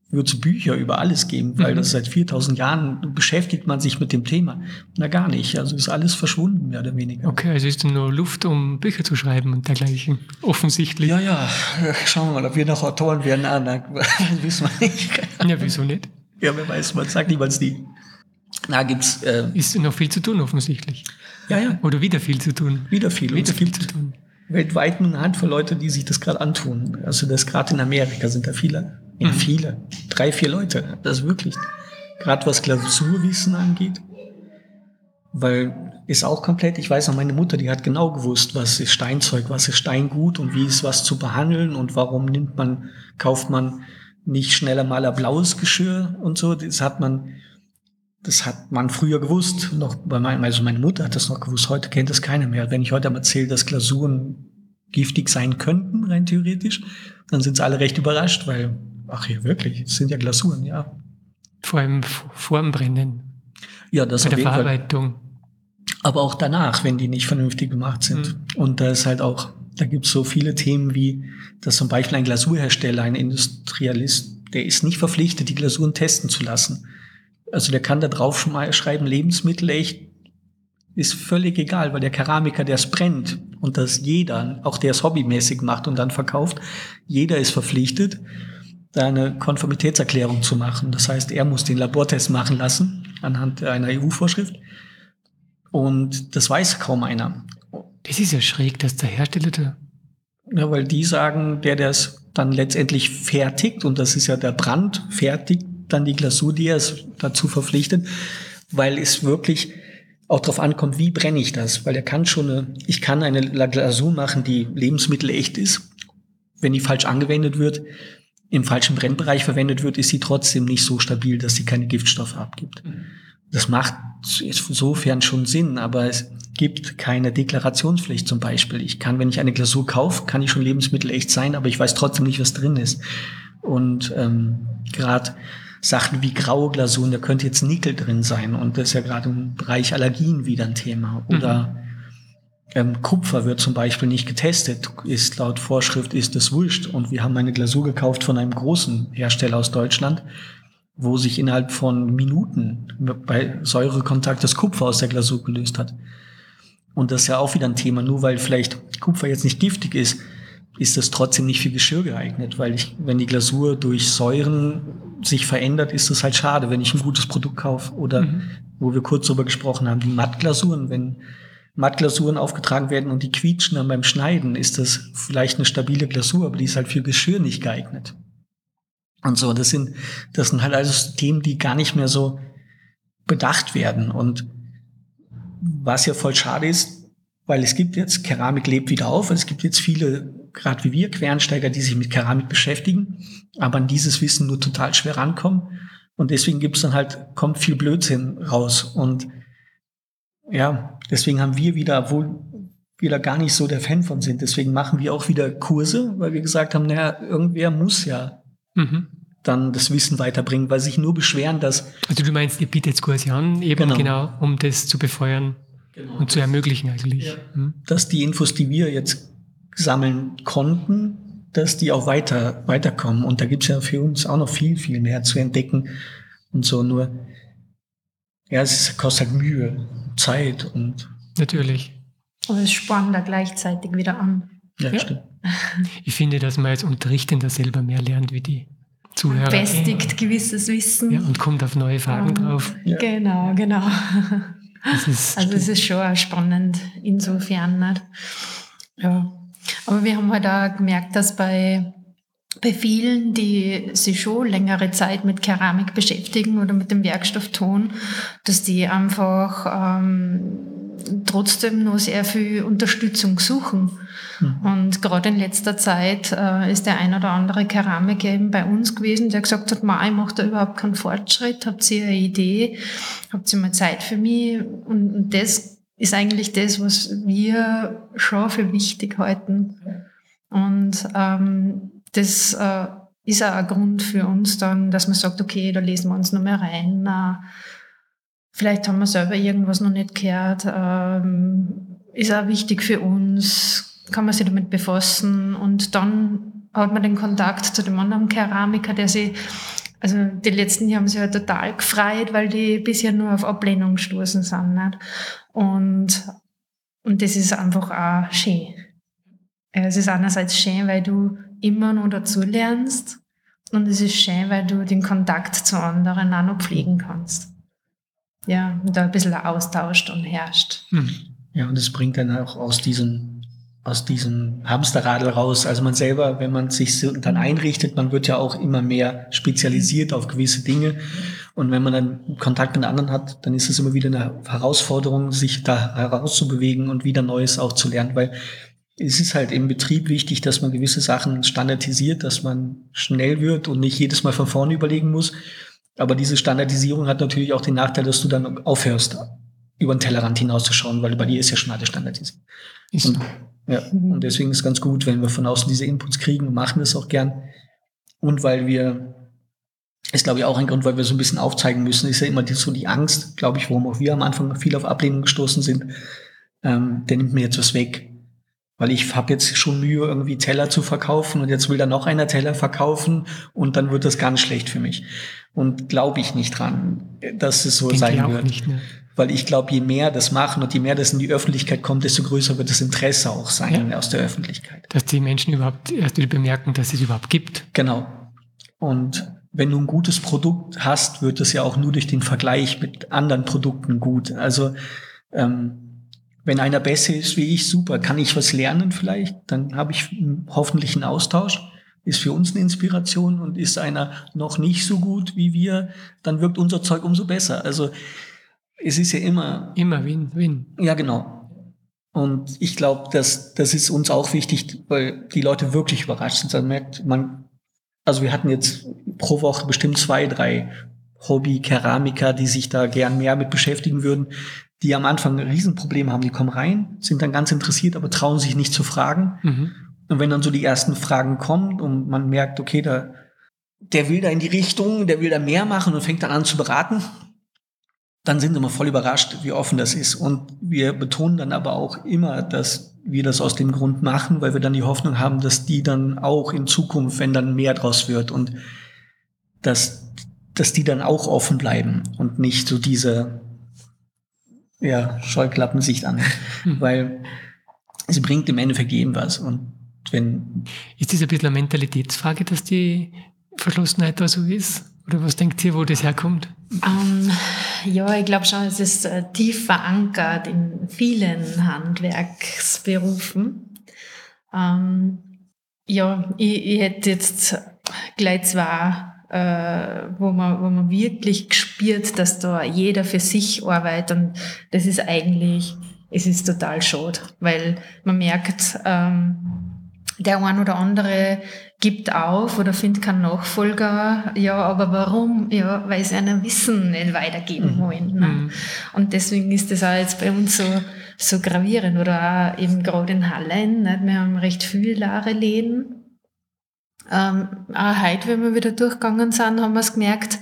würde es Bücher über alles geben, weil mhm. das seit 4000 Jahren beschäftigt man sich mit dem Thema. Na gar nicht. Also ist alles verschwunden, mehr oder weniger. Okay, also ist nur Luft, um Bücher zu schreiben und dergleichen. Offensichtlich. Ja, ja. Schauen wir mal, ob wir noch Autoren werden. Ah, na, wissen wir nicht. Ja, wieso nicht? Ja, wer weiß, man sagt niemals nie. Na, gibt's. Äh, ist noch viel zu tun, offensichtlich. Ja, ja. Oder wieder viel zu tun. Wieder viel. Wieder viel zu tun. Weltweit eine Handvoll Leute, die sich das gerade antun. Also das gerade in Amerika sind da viele ja, mhm. viele. Drei, vier Leute. Das ist wirklich. Gerade was Klausurwissen angeht. Weil ist auch komplett, ich weiß noch, meine Mutter, die hat genau gewusst, was ist Steinzeug, was ist Steingut und wie ist was zu behandeln und warum nimmt man, kauft man nicht schneller mal ein blaues Geschirr und so. Das hat man, das hat man früher gewusst. Noch bei meinem, also meine Mutter hat das noch gewusst. Heute kennt das keiner mehr. Wenn ich heute einmal erzähle, dass Glasuren giftig sein könnten, rein theoretisch, dann sind sie alle recht überrascht, weil Ach ja, wirklich? Das sind ja Glasuren, ja. Vor allem vor dem Brennen. Ja, das Bei der Verarbeitung. Fall. Aber auch danach, wenn die nicht vernünftig gemacht sind. Mhm. Und da ist halt auch, da gibt es so viele Themen wie, dass zum Beispiel ein Glasurhersteller, ein Industrialist, der ist nicht verpflichtet, die Glasuren testen zu lassen. Also der kann da drauf schreiben, Lebensmittel echt ist völlig egal, weil der Keramiker, der es brennt und das jeder, auch der es hobbymäßig macht und dann verkauft, jeder ist verpflichtet eine Konformitätserklärung zu machen. Das heißt, er muss den Labortest machen lassen anhand einer EU-Vorschrift. Und das weiß kaum einer. Das ist ja schräg, dass der Hersteller. Ja, weil die sagen, der, der es dann letztendlich fertigt, und das ist ja der Brand, fertigt dann die Glasur, die er es dazu verpflichtet, weil es wirklich auch darauf ankommt, wie brenne ich das? Weil er kann schon eine, ich kann eine Glasur machen, die lebensmittelecht ist. Wenn die falsch angewendet wird, im falschen Brennbereich verwendet wird, ist sie trotzdem nicht so stabil, dass sie keine Giftstoffe abgibt. Mhm. Das macht insofern schon Sinn, aber es gibt keine Deklarationspflicht zum Beispiel. Ich kann, wenn ich eine Glasur kaufe, kann ich schon lebensmittelecht sein, aber ich weiß trotzdem nicht, was drin ist. Und ähm, gerade Sachen wie graue Glasuren, da könnte jetzt Nickel drin sein und das ist ja gerade im Bereich Allergien wieder ein Thema. Oder mhm ähm, Kupfer wird zum Beispiel nicht getestet, ist laut Vorschrift ist es wurscht. Und wir haben eine Glasur gekauft von einem großen Hersteller aus Deutschland, wo sich innerhalb von Minuten bei Säurekontakt das Kupfer aus der Glasur gelöst hat. Und das ist ja auch wieder ein Thema. Nur weil vielleicht Kupfer jetzt nicht giftig ist, ist das trotzdem nicht für Geschirr geeignet, weil ich, wenn die Glasur durch Säuren sich verändert, ist das halt schade, wenn ich ein gutes Produkt kaufe. Oder mhm. wo wir kurz drüber gesprochen haben, die Mattglasuren, wenn Mattglasuren aufgetragen werden und die quietschen dann beim Schneiden, ist das vielleicht eine stabile Glasur, aber die ist halt für Geschirr nicht geeignet. Und so, das sind, das sind halt also Themen, die gar nicht mehr so bedacht werden. Und was ja voll schade ist, weil es gibt jetzt, Keramik lebt wieder auf, es gibt jetzt viele, gerade wie wir, Quernsteiger, die sich mit Keramik beschäftigen, aber an dieses Wissen nur total schwer rankommen. Und deswegen gibt es dann halt, kommt viel Blödsinn raus. Und ja, deswegen haben wir wieder, obwohl wir da gar nicht so der Fan von sind, deswegen machen wir auch wieder Kurse, weil wir gesagt haben, naja, irgendwer muss ja mhm. dann das Wissen weiterbringen, weil sich nur beschweren, dass. Also du meinst, ihr bietet Kurse an, eben genau, genau um das zu befeuern genau. und zu ermöglichen eigentlich. Ja. Mhm. Dass die Infos, die wir jetzt sammeln konnten, dass die auch weiter weiterkommen. Und da gibt's ja für uns auch noch viel, viel mehr zu entdecken und so. Nur ja, es kostet halt Mühe, Zeit und. Natürlich. Und es spornt da gleichzeitig wieder an. Ja, ja, stimmt. Ich finde, dass man als Unterrichtender selber mehr lernt wie die Zuhörer. Festigt gewisses Wissen. Ja, und kommt auf neue Fragen um, drauf. Ja. Genau, genau. Ist also es ist schon spannend insofern. Nicht? Ja. Aber wir haben halt auch gemerkt, dass bei bei vielen, die sich schon längere Zeit mit Keramik beschäftigen oder mit dem Werkstoff Ton, dass die einfach ähm, trotzdem noch sehr viel Unterstützung suchen. Mhm. Und gerade in letzter Zeit äh, ist der ein oder andere Keramiker eben bei uns gewesen, der gesagt hat, Ma, ich mache da überhaupt keinen Fortschritt, habt ihr eine Idee, habt ihr mal Zeit für mich? Und, und das ist eigentlich das, was wir schon für wichtig halten. Und ähm, das äh, ist auch ein Grund für uns dann, dass man sagt, okay, da lesen wir uns noch mehr rein. Äh, vielleicht haben wir selber irgendwas noch nicht gehört. Ähm, ist auch wichtig für uns, kann man sich damit befassen und dann hat man den Kontakt zu dem anderen Keramiker, der sich Also die letzten, die haben sich halt total gefreut, weil die bisher nur auf Ablehnung gestoßen sind. Nicht? Und, und das ist einfach auch schön. Es ist einerseits schön, weil du immer noch dazu lernst und es ist schön, weil du den Kontakt zu anderen auch noch pflegen kannst. Ja, und da ein bisschen austauscht und herrscht. Hm. Ja, und es bringt dann auch aus diesem aus diesem Hamsterradl raus. Also man selber, wenn man sich dann einrichtet, man wird ja auch immer mehr spezialisiert auf gewisse Dinge. Und wenn man dann Kontakt mit anderen hat, dann ist es immer wieder eine Herausforderung, sich da herauszubewegen und wieder Neues auch zu lernen, weil es ist halt im Betrieb wichtig, dass man gewisse Sachen standardisiert, dass man schnell wird und nicht jedes Mal von vorne überlegen muss. Aber diese Standardisierung hat natürlich auch den Nachteil, dass du dann aufhörst, über den Tellerrand hinauszuschauen, weil bei dir ist ja schon alles standardisiert. Ist und, ja, und deswegen ist es ganz gut, wenn wir von außen diese Inputs kriegen und machen das auch gern. Und weil wir, ist glaube ich auch ein Grund, weil wir so ein bisschen aufzeigen müssen, ist ja immer so die Angst, glaube ich, warum auch wir am Anfang viel auf Ablehnung gestoßen sind. Ähm, der nimmt mir jetzt was weg weil ich habe jetzt schon Mühe, irgendwie Teller zu verkaufen und jetzt will da noch einer Teller verkaufen und dann wird das ganz schlecht für mich. Und glaube ich nicht dran, dass es so Denk sein wird. Nicht, ne? Weil ich glaube, je mehr das machen und je mehr das in die Öffentlichkeit kommt, desto größer wird das Interesse auch sein ja. aus der Öffentlichkeit. Dass die Menschen überhaupt erst wieder bemerken, dass es überhaupt gibt. Genau. Und wenn du ein gutes Produkt hast, wird es ja auch nur durch den Vergleich mit anderen Produkten gut. Also ähm, wenn einer besser ist wie ich, super. Kann ich was lernen vielleicht? Dann habe ich hoffentlich einen Austausch. Ist für uns eine Inspiration und ist einer noch nicht so gut wie wir, dann wirkt unser Zeug umso besser. Also es ist ja immer. Immer Win, Win. Ja, genau. Und ich glaube, dass das ist uns auch wichtig, weil die Leute wirklich überrascht sind. Man merkt, man, also wir hatten jetzt pro Woche bestimmt zwei, drei Hobby-Keramiker, die sich da gern mehr mit beschäftigen würden die am Anfang ein Riesenproblem haben, die kommen rein, sind dann ganz interessiert, aber trauen sich nicht zu fragen. Mhm. Und wenn dann so die ersten Fragen kommen und man merkt, okay, da, der will da in die Richtung, der will da mehr machen und fängt dann an zu beraten, dann sind wir voll überrascht, wie offen das ist. Und wir betonen dann aber auch immer, dass wir das aus dem Grund machen, weil wir dann die Hoffnung haben, dass die dann auch in Zukunft, wenn dann mehr draus wird und dass, dass die dann auch offen bleiben und nicht so diese ja, Scheuklappensicht an, mhm. weil sie bringt im Endeffekt jedem was. Und wenn ist das ein bisschen eine Mentalitätsfrage, dass die Verschlossenheit da so ist? Oder was denkt ihr, wo das herkommt? Um, ähm, ja, ich glaube schon, es ist äh, tief verankert in vielen Handwerksberufen. Um, ähm, ja, ich, ich hätte jetzt gleich zwei äh, wo, man, wo man wirklich spürt, dass da jeder für sich arbeitet und das ist eigentlich, es ist total schade, weil man merkt, ähm, der ein oder andere gibt auf oder findet keinen Nachfolger. Ja, aber warum? Ja, weil sie einen Wissen nicht weitergeben mhm. wollen. Ne? Mhm. Und deswegen ist das auch jetzt bei uns so, so gravierend. Oder auch eben gerade in Hallen. Nicht? Wir haben recht viele leere Läden. Ähm, auch heute, wenn wir wieder durchgegangen sind, haben wir es gemerkt,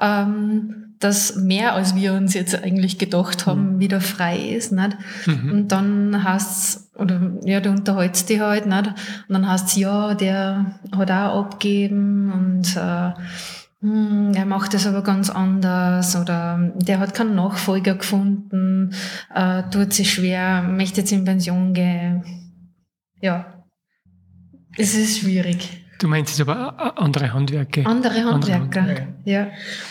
ähm, dass mehr als wir uns jetzt eigentlich gedacht haben, mhm. wieder frei ist. Nicht? Mhm. Und dann heißt oder ja, du unterhältst dich halt, nicht? Und dann heißt ja, der hat auch abgeben und äh, hm, er macht das aber ganz anders oder der hat keinen Nachfolger gefunden, äh, tut sich schwer, möchte jetzt in Pension gehen. Ja, es ist schwierig. Du meinst jetzt aber andere Handwerke? Andere Handwerker, andere ja.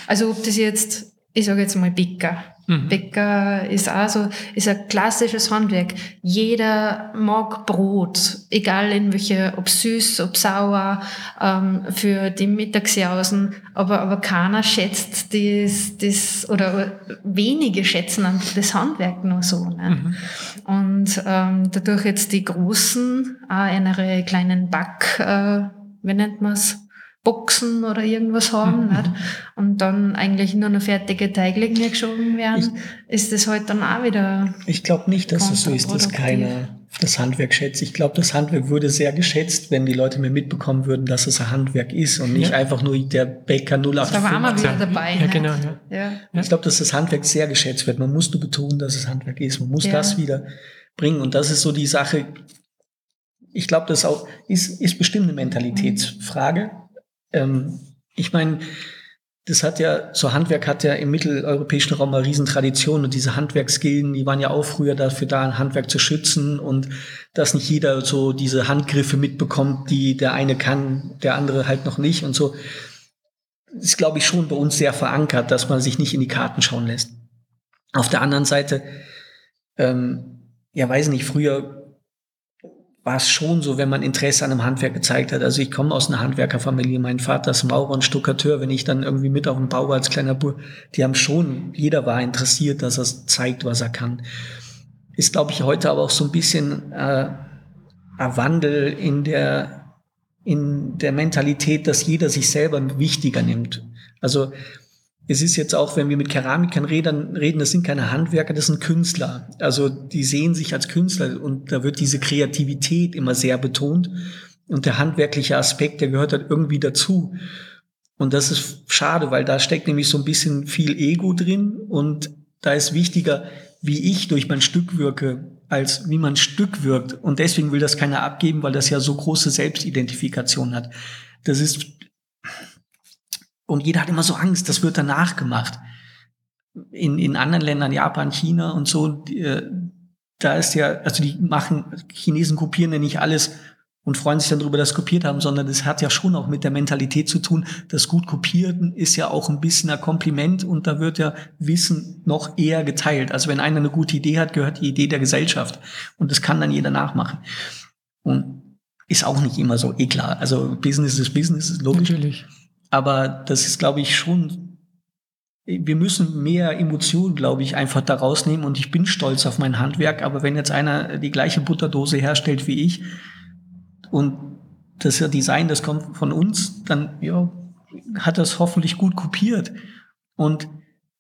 Also ob das jetzt, ich sage jetzt mal Bäcker. Mhm. Bäcker ist auch so, ist ein klassisches Handwerk. Jeder mag Brot, egal in welche, ob süß, ob sauer, ähm, für die Mittagsjausen, aber, aber keiner schätzt das, das, oder wenige schätzen das Handwerk nur so. Ne? Mhm. Und ähm, dadurch jetzt die Großen auch eine kleinen Back, äh, wie nennt man es, Boxen oder irgendwas haben mhm. nicht? und dann eigentlich nur noch fertige Teiglinge geschoben werden, ich, ist das halt dann auch wieder. Ich glaube nicht, dass es so ist, dass keiner das Handwerk schätzt. Ich glaube, das Handwerk würde sehr geschätzt, wenn die Leute mir mitbekommen würden, dass es ein Handwerk ist und nicht ja. einfach nur der Bäcker 08. Da waren wir wieder dabei. Ja, genau. Ja. ja. Ich glaube, dass das Handwerk sehr geschätzt wird. Man muss nur betonen, dass es Handwerk ist. Man muss das wieder bringen. Und das ist so die Sache, ich glaube, das auch ist, ist bestimmt eine Mentalitätsfrage. Ähm, ich meine, das hat ja, so Handwerk hat ja im mitteleuropäischen Raum eine Riesentradition und diese Handwerksgilden, die waren ja auch früher dafür da, ein Handwerk zu schützen und dass nicht jeder so diese Handgriffe mitbekommt, die der eine kann, der andere halt noch nicht und so. Ist, glaube ich, schon bei uns sehr verankert, dass man sich nicht in die Karten schauen lässt. Auf der anderen Seite, ähm, ja, weiß nicht, früher war es schon so, wenn man Interesse an einem Handwerk gezeigt hat. Also ich komme aus einer Handwerkerfamilie, mein Vater ist Maurer und Stuckateur. Wenn ich dann irgendwie mit auf dem Bau war als kleiner Bub, die haben schon, jeder war interessiert, dass er zeigt, was er kann. Ist, glaube ich, heute aber auch so ein bisschen äh, ein Wandel in der, in der Mentalität, dass jeder sich selber wichtiger nimmt. Also es ist jetzt auch, wenn wir mit Keramikern reden, reden, das sind keine Handwerker, das sind Künstler. Also die sehen sich als Künstler und da wird diese Kreativität immer sehr betont. Und der handwerkliche Aspekt, der gehört halt irgendwie dazu. Und das ist schade, weil da steckt nämlich so ein bisschen viel Ego drin und da ist wichtiger, wie ich durch mein Stück wirke, als wie man Stück wirkt. Und deswegen will das keiner abgeben, weil das ja so große Selbstidentifikation hat. Das ist und jeder hat immer so Angst, das wird danach gemacht. In, in anderen Ländern, Japan, China und so, die, äh, da ist ja, also die machen, Chinesen kopieren ja nicht alles und freuen sich dann darüber, dass sie kopiert haben, sondern das hat ja schon auch mit der Mentalität zu tun. Das gut kopieren ist ja auch ein bisschen ein Kompliment und da wird ja Wissen noch eher geteilt. Also wenn einer eine gute Idee hat, gehört die Idee der Gesellschaft und das kann dann jeder nachmachen. Und ist auch nicht immer so eh klar. Also Business ist Business, ist logisch. Natürlich. Aber das ist, glaube ich, schon, wir müssen mehr Emotionen, glaube ich, einfach da rausnehmen. Und ich bin stolz auf mein Handwerk. Aber wenn jetzt einer die gleiche Butterdose herstellt wie ich und das Design, das kommt von uns, dann ja, hat das hoffentlich gut kopiert. Und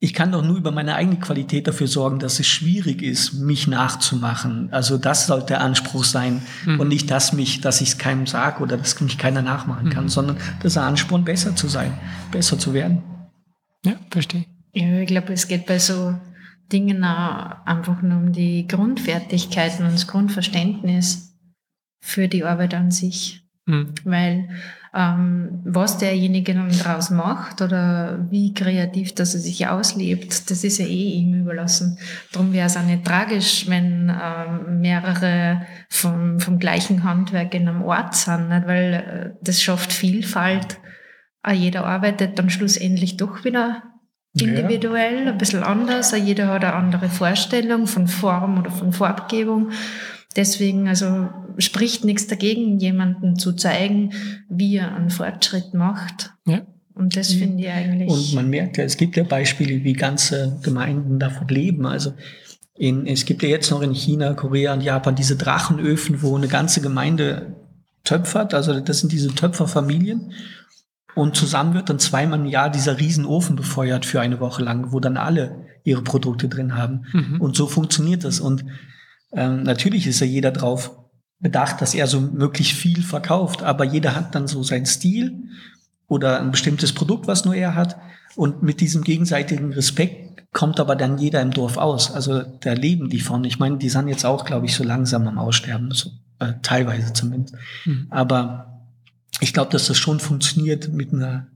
ich kann doch nur über meine eigene Qualität dafür sorgen, dass es schwierig ist, mich nachzumachen. Also das sollte der Anspruch sein mhm. und nicht, dass mich, dass ich es keinem sage oder dass mich keiner nachmachen kann, mhm. sondern das Ansporn, besser zu sein, besser zu werden. Ja, verstehe. Ja, ich glaube, es geht bei so Dingen auch einfach nur um die Grundfertigkeiten und das Grundverständnis für die Arbeit an sich. Mhm. Weil ähm, was derjenige dann daraus macht oder wie kreativ dass er sich auslebt, das ist ja eh ihm überlassen. Darum wäre es auch nicht tragisch, wenn ähm, mehrere vom, vom gleichen Handwerk in einem Ort sind, nicht? weil äh, das schafft Vielfalt. Auch jeder arbeitet dann schlussendlich doch wieder individuell, ja. ein bisschen anders. Jeder hat eine andere Vorstellung von Form oder von Farbgebung. Deswegen, also spricht nichts dagegen, jemanden zu zeigen, wie er einen Fortschritt macht. Ja. Und das mhm. finde ich eigentlich. Und man merkt ja, es gibt ja Beispiele, wie ganze Gemeinden davon leben. Also in, es gibt ja jetzt noch in China, Korea und Japan diese Drachenöfen, wo eine ganze Gemeinde töpfert. Also das sind diese Töpferfamilien. Und zusammen wird dann zweimal im Jahr dieser Riesenofen befeuert für eine Woche lang, wo dann alle ihre Produkte drin haben. Mhm. Und so funktioniert das. Und ähm, natürlich ist ja jeder drauf bedacht, dass er so möglichst viel verkauft, aber jeder hat dann so seinen Stil oder ein bestimmtes Produkt, was nur er hat. Und mit diesem gegenseitigen Respekt kommt aber dann jeder im Dorf aus. Also da leben die von. Ich meine, die sind jetzt auch, glaube ich, so langsam am Aussterben, so, äh, teilweise zumindest. Mhm. Aber ich glaube, dass das schon funktioniert mit einer,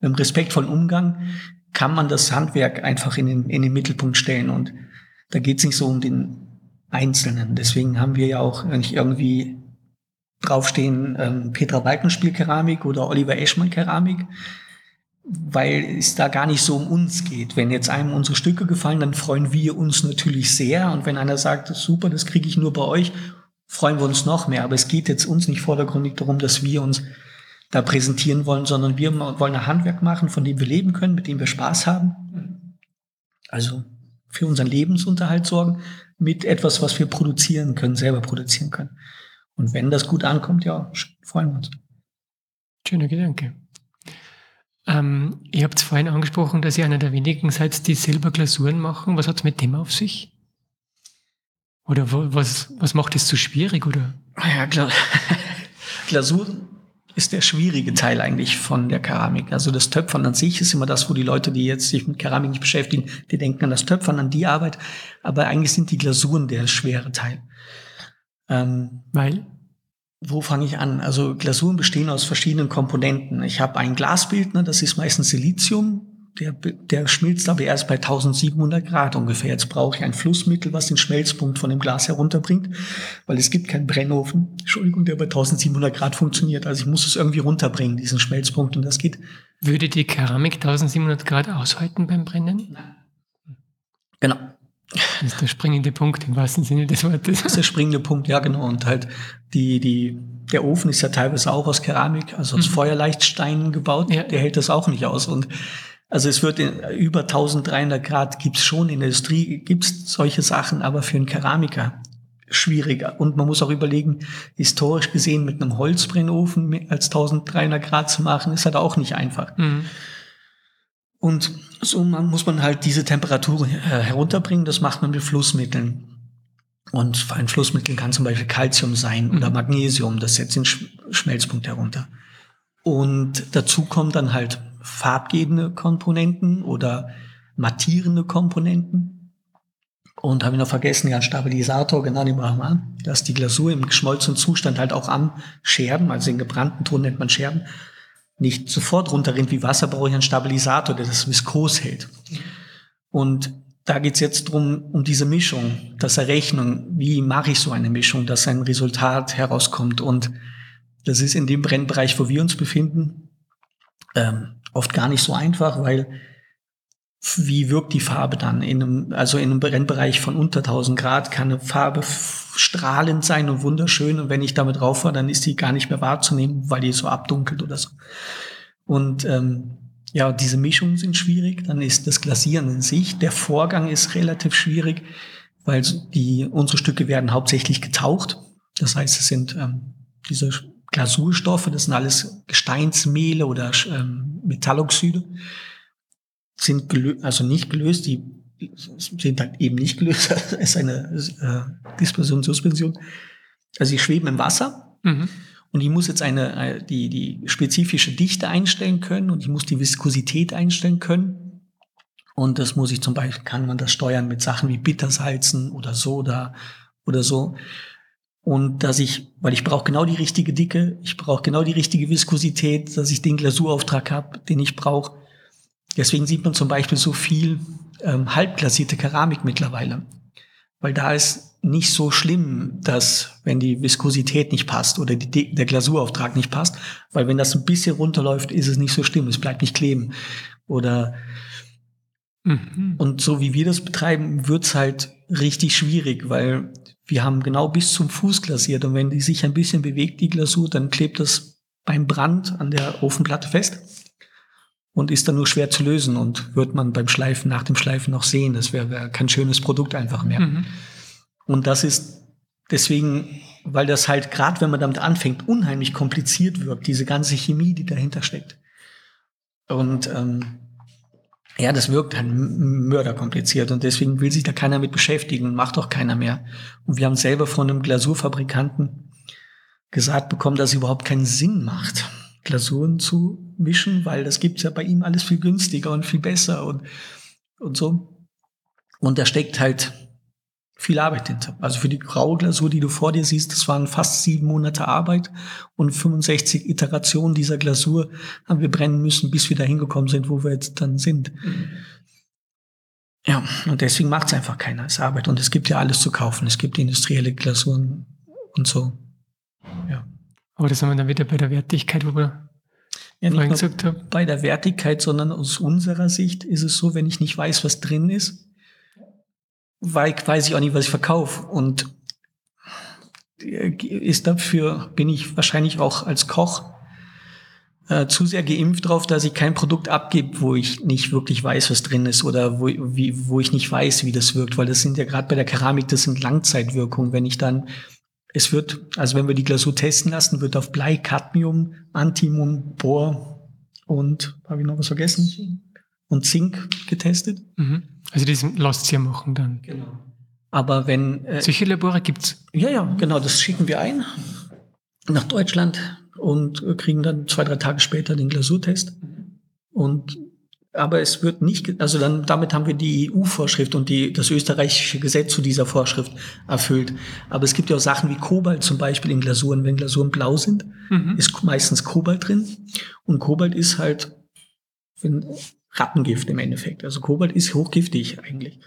einem respektvollen Umgang, kann man das Handwerk einfach in den, in den Mittelpunkt stellen. Und da geht es nicht so um den Einzelnen. Deswegen haben wir ja auch nicht irgendwie draufstehen ähm, Petra Balkenspiel Keramik oder Oliver Eschmann Keramik, weil es da gar nicht so um uns geht. Wenn jetzt einem unsere Stücke gefallen, dann freuen wir uns natürlich sehr. Und wenn einer sagt, super, das kriege ich nur bei euch, freuen wir uns noch mehr. Aber es geht jetzt uns nicht vordergründig darum, dass wir uns da präsentieren wollen, sondern wir wollen ein Handwerk machen, von dem wir leben können, mit dem wir Spaß haben. Also für unseren Lebensunterhalt sorgen, mit etwas, was wir produzieren können, selber produzieren können. Und wenn das gut ankommt, ja, freuen wir uns. Schöner Gedanke. Ähm, ihr habt vorhin angesprochen, dass ihr einer der wenigen seid, die selber Glasuren machen. Was hat es mit dem auf sich? Oder was, was macht es so schwierig? Oder? Ah ja, klar. Glasuren ist der schwierige Teil eigentlich von der Keramik. Also das Töpfern an sich ist immer das, wo die Leute, die jetzt sich mit Keramik nicht beschäftigen, die denken an das Töpfern, an die Arbeit. Aber eigentlich sind die Glasuren der schwere Teil. Ähm, Weil? wo fange ich an? Also Glasuren bestehen aus verschiedenen Komponenten. Ich habe ein Glasbildner, das ist meistens Silizium. Der, der schmilzt aber erst bei 1700 Grad ungefähr. Jetzt brauche ich ein Flussmittel, was den Schmelzpunkt von dem Glas herunterbringt, weil es gibt keinen Brennofen, Entschuldigung, der bei 1700 Grad funktioniert. Also ich muss es irgendwie runterbringen, diesen Schmelzpunkt, und das geht. Würde die Keramik 1700 Grad aushalten beim Brennen? Genau. Das ist der springende Punkt im wahrsten Sinne des Wortes. Das ist der springende Punkt, ja genau. Und halt die, die, der Ofen ist ja teilweise auch aus Keramik, also aus mhm. Feuerleichtsteinen gebaut. Ja. Der hält das auch nicht aus. Und also es wird in, über 1300 Grad gibt's schon in der Industrie, gibt's solche Sachen, aber für einen Keramiker schwieriger. Und man muss auch überlegen, historisch gesehen mit einem Holzbrennofen als 1300 Grad zu machen, ist halt auch nicht einfach. Mhm. Und so muss man halt diese Temperatur äh, herunterbringen. Das macht man mit Flussmitteln. Und ein Flussmittel kann zum Beispiel Calcium sein oder mhm. Magnesium. Das setzt den Schmelzpunkt herunter. Und dazu kommen dann halt farbgebende Komponenten oder mattierende Komponenten. Und habe ich noch vergessen, ja, ein Stabilisator, genau, den brauchen wir an, dass die Glasur im geschmolzenen Zustand halt auch am Scherben, also in gebrannten Ton nennt man Scherben, nicht sofort runterrinnt wie Wasser, brauche ich einen Stabilisator, der das viskos hält. Und da geht's jetzt drum um diese Mischung, das Errechnen, wie mache ich so eine Mischung, dass ein Resultat herauskommt. Und das ist in dem Brennbereich, wo wir uns befinden, ähm, oft gar nicht so einfach, weil wie wirkt die Farbe dann? In einem, also in einem Brennbereich von unter 1000 Grad kann eine Farbe strahlend sein und wunderschön. Und wenn ich damit rauf war, dann ist die gar nicht mehr wahrzunehmen, weil die so abdunkelt oder so. Und ähm, ja, diese Mischungen sind schwierig. Dann ist das Glasieren in sich. Der Vorgang ist relativ schwierig, weil die, unsere Stücke werden hauptsächlich getaucht. Das heißt, es sind ähm, diese Glasurstoffe, das sind alles Gesteinsmehle oder ähm, Metalloxide sind also nicht gelöst, die sind halt eben nicht gelöst, es ist eine äh, Dispersion, Suspension. Also sie schweben im Wasser mhm. und ich muss jetzt eine, äh, die, die spezifische Dichte einstellen können und ich muss die Viskosität einstellen können. Und das muss ich zum Beispiel, kann man das steuern mit Sachen wie Bittersalzen oder Soda oder so. Und dass ich, weil ich brauche genau die richtige Dicke, ich brauche genau die richtige Viskosität, dass ich den Glasurauftrag habe, den ich brauche. Deswegen sieht man zum Beispiel so viel ähm, halbglasierte Keramik mittlerweile. Weil da ist nicht so schlimm, dass wenn die Viskosität nicht passt oder die, der Glasurauftrag nicht passt, weil wenn das ein bisschen runterläuft, ist es nicht so schlimm, es bleibt nicht kleben. Oder mhm. und so wie wir das betreiben, wird's halt richtig schwierig, weil wir haben genau bis zum Fuß glasiert und wenn die sich ein bisschen bewegt, die Glasur, dann klebt das beim Brand an der Ofenplatte fest und ist dann nur schwer zu lösen und wird man beim Schleifen, nach dem Schleifen noch sehen. Das wäre wär kein schönes Produkt einfach mehr. Mhm. Und das ist deswegen, weil das halt gerade, wenn man damit anfängt, unheimlich kompliziert wirkt, diese ganze Chemie, die dahinter steckt. Und ähm, ja, das wirkt halt mörderkompliziert und deswegen will sich da keiner mit beschäftigen und macht auch keiner mehr. Und wir haben selber von einem Glasurfabrikanten gesagt bekommen, dass es überhaupt keinen Sinn macht Glasuren zu mischen, weil das gibt's ja bei ihm alles viel günstiger und viel besser und, und so. Und da steckt halt viel Arbeit hinter. Also für die graue Glasur, die du vor dir siehst, das waren fast sieben Monate Arbeit und 65 Iterationen dieser Glasur haben wir brennen müssen, bis wir da hingekommen sind, wo wir jetzt dann sind. Mhm. Ja, und deswegen macht's einfach keiner als Arbeit. Und es gibt ja alles zu kaufen. Es gibt industrielle Glasuren und so. Ja. Aber das haben wir dann wieder bei der Wertigkeit, wo wir ja, nicht gesagt haben. Bei der Wertigkeit, sondern aus unserer Sicht ist es so, wenn ich nicht weiß, was drin ist, weiß ich auch nicht, was ich verkaufe. Und ist dafür, bin ich wahrscheinlich auch als Koch äh, zu sehr geimpft drauf, dass ich kein Produkt abgebe, wo ich nicht wirklich weiß, was drin ist oder wo, wie, wo ich nicht weiß, wie das wirkt, weil das sind ja gerade bei der Keramik, das sind Langzeitwirkungen. Wenn ich dann es wird, also wenn wir die Glasur testen lassen, wird auf Blei, Cadmium, Antimon, Bohr und, habe ich noch was vergessen? Und Zink getestet. Mhm. Also diesen lasst ihr machen dann. Genau. Aber wenn... Äh, Solche Labore gibt's? Ja, ja, genau, das schicken wir ein nach Deutschland und kriegen dann zwei, drei Tage später den Glasurtest. Und aber es wird nicht, also dann, damit haben wir die EU-Vorschrift und die, das österreichische Gesetz zu dieser Vorschrift erfüllt. Aber es gibt ja auch Sachen wie Kobalt zum Beispiel in Glasuren. Wenn Glasuren blau sind, mhm. ist meistens Kobalt drin. Und Kobalt ist halt Rattengift im Endeffekt. Also Kobalt ist hochgiftig eigentlich.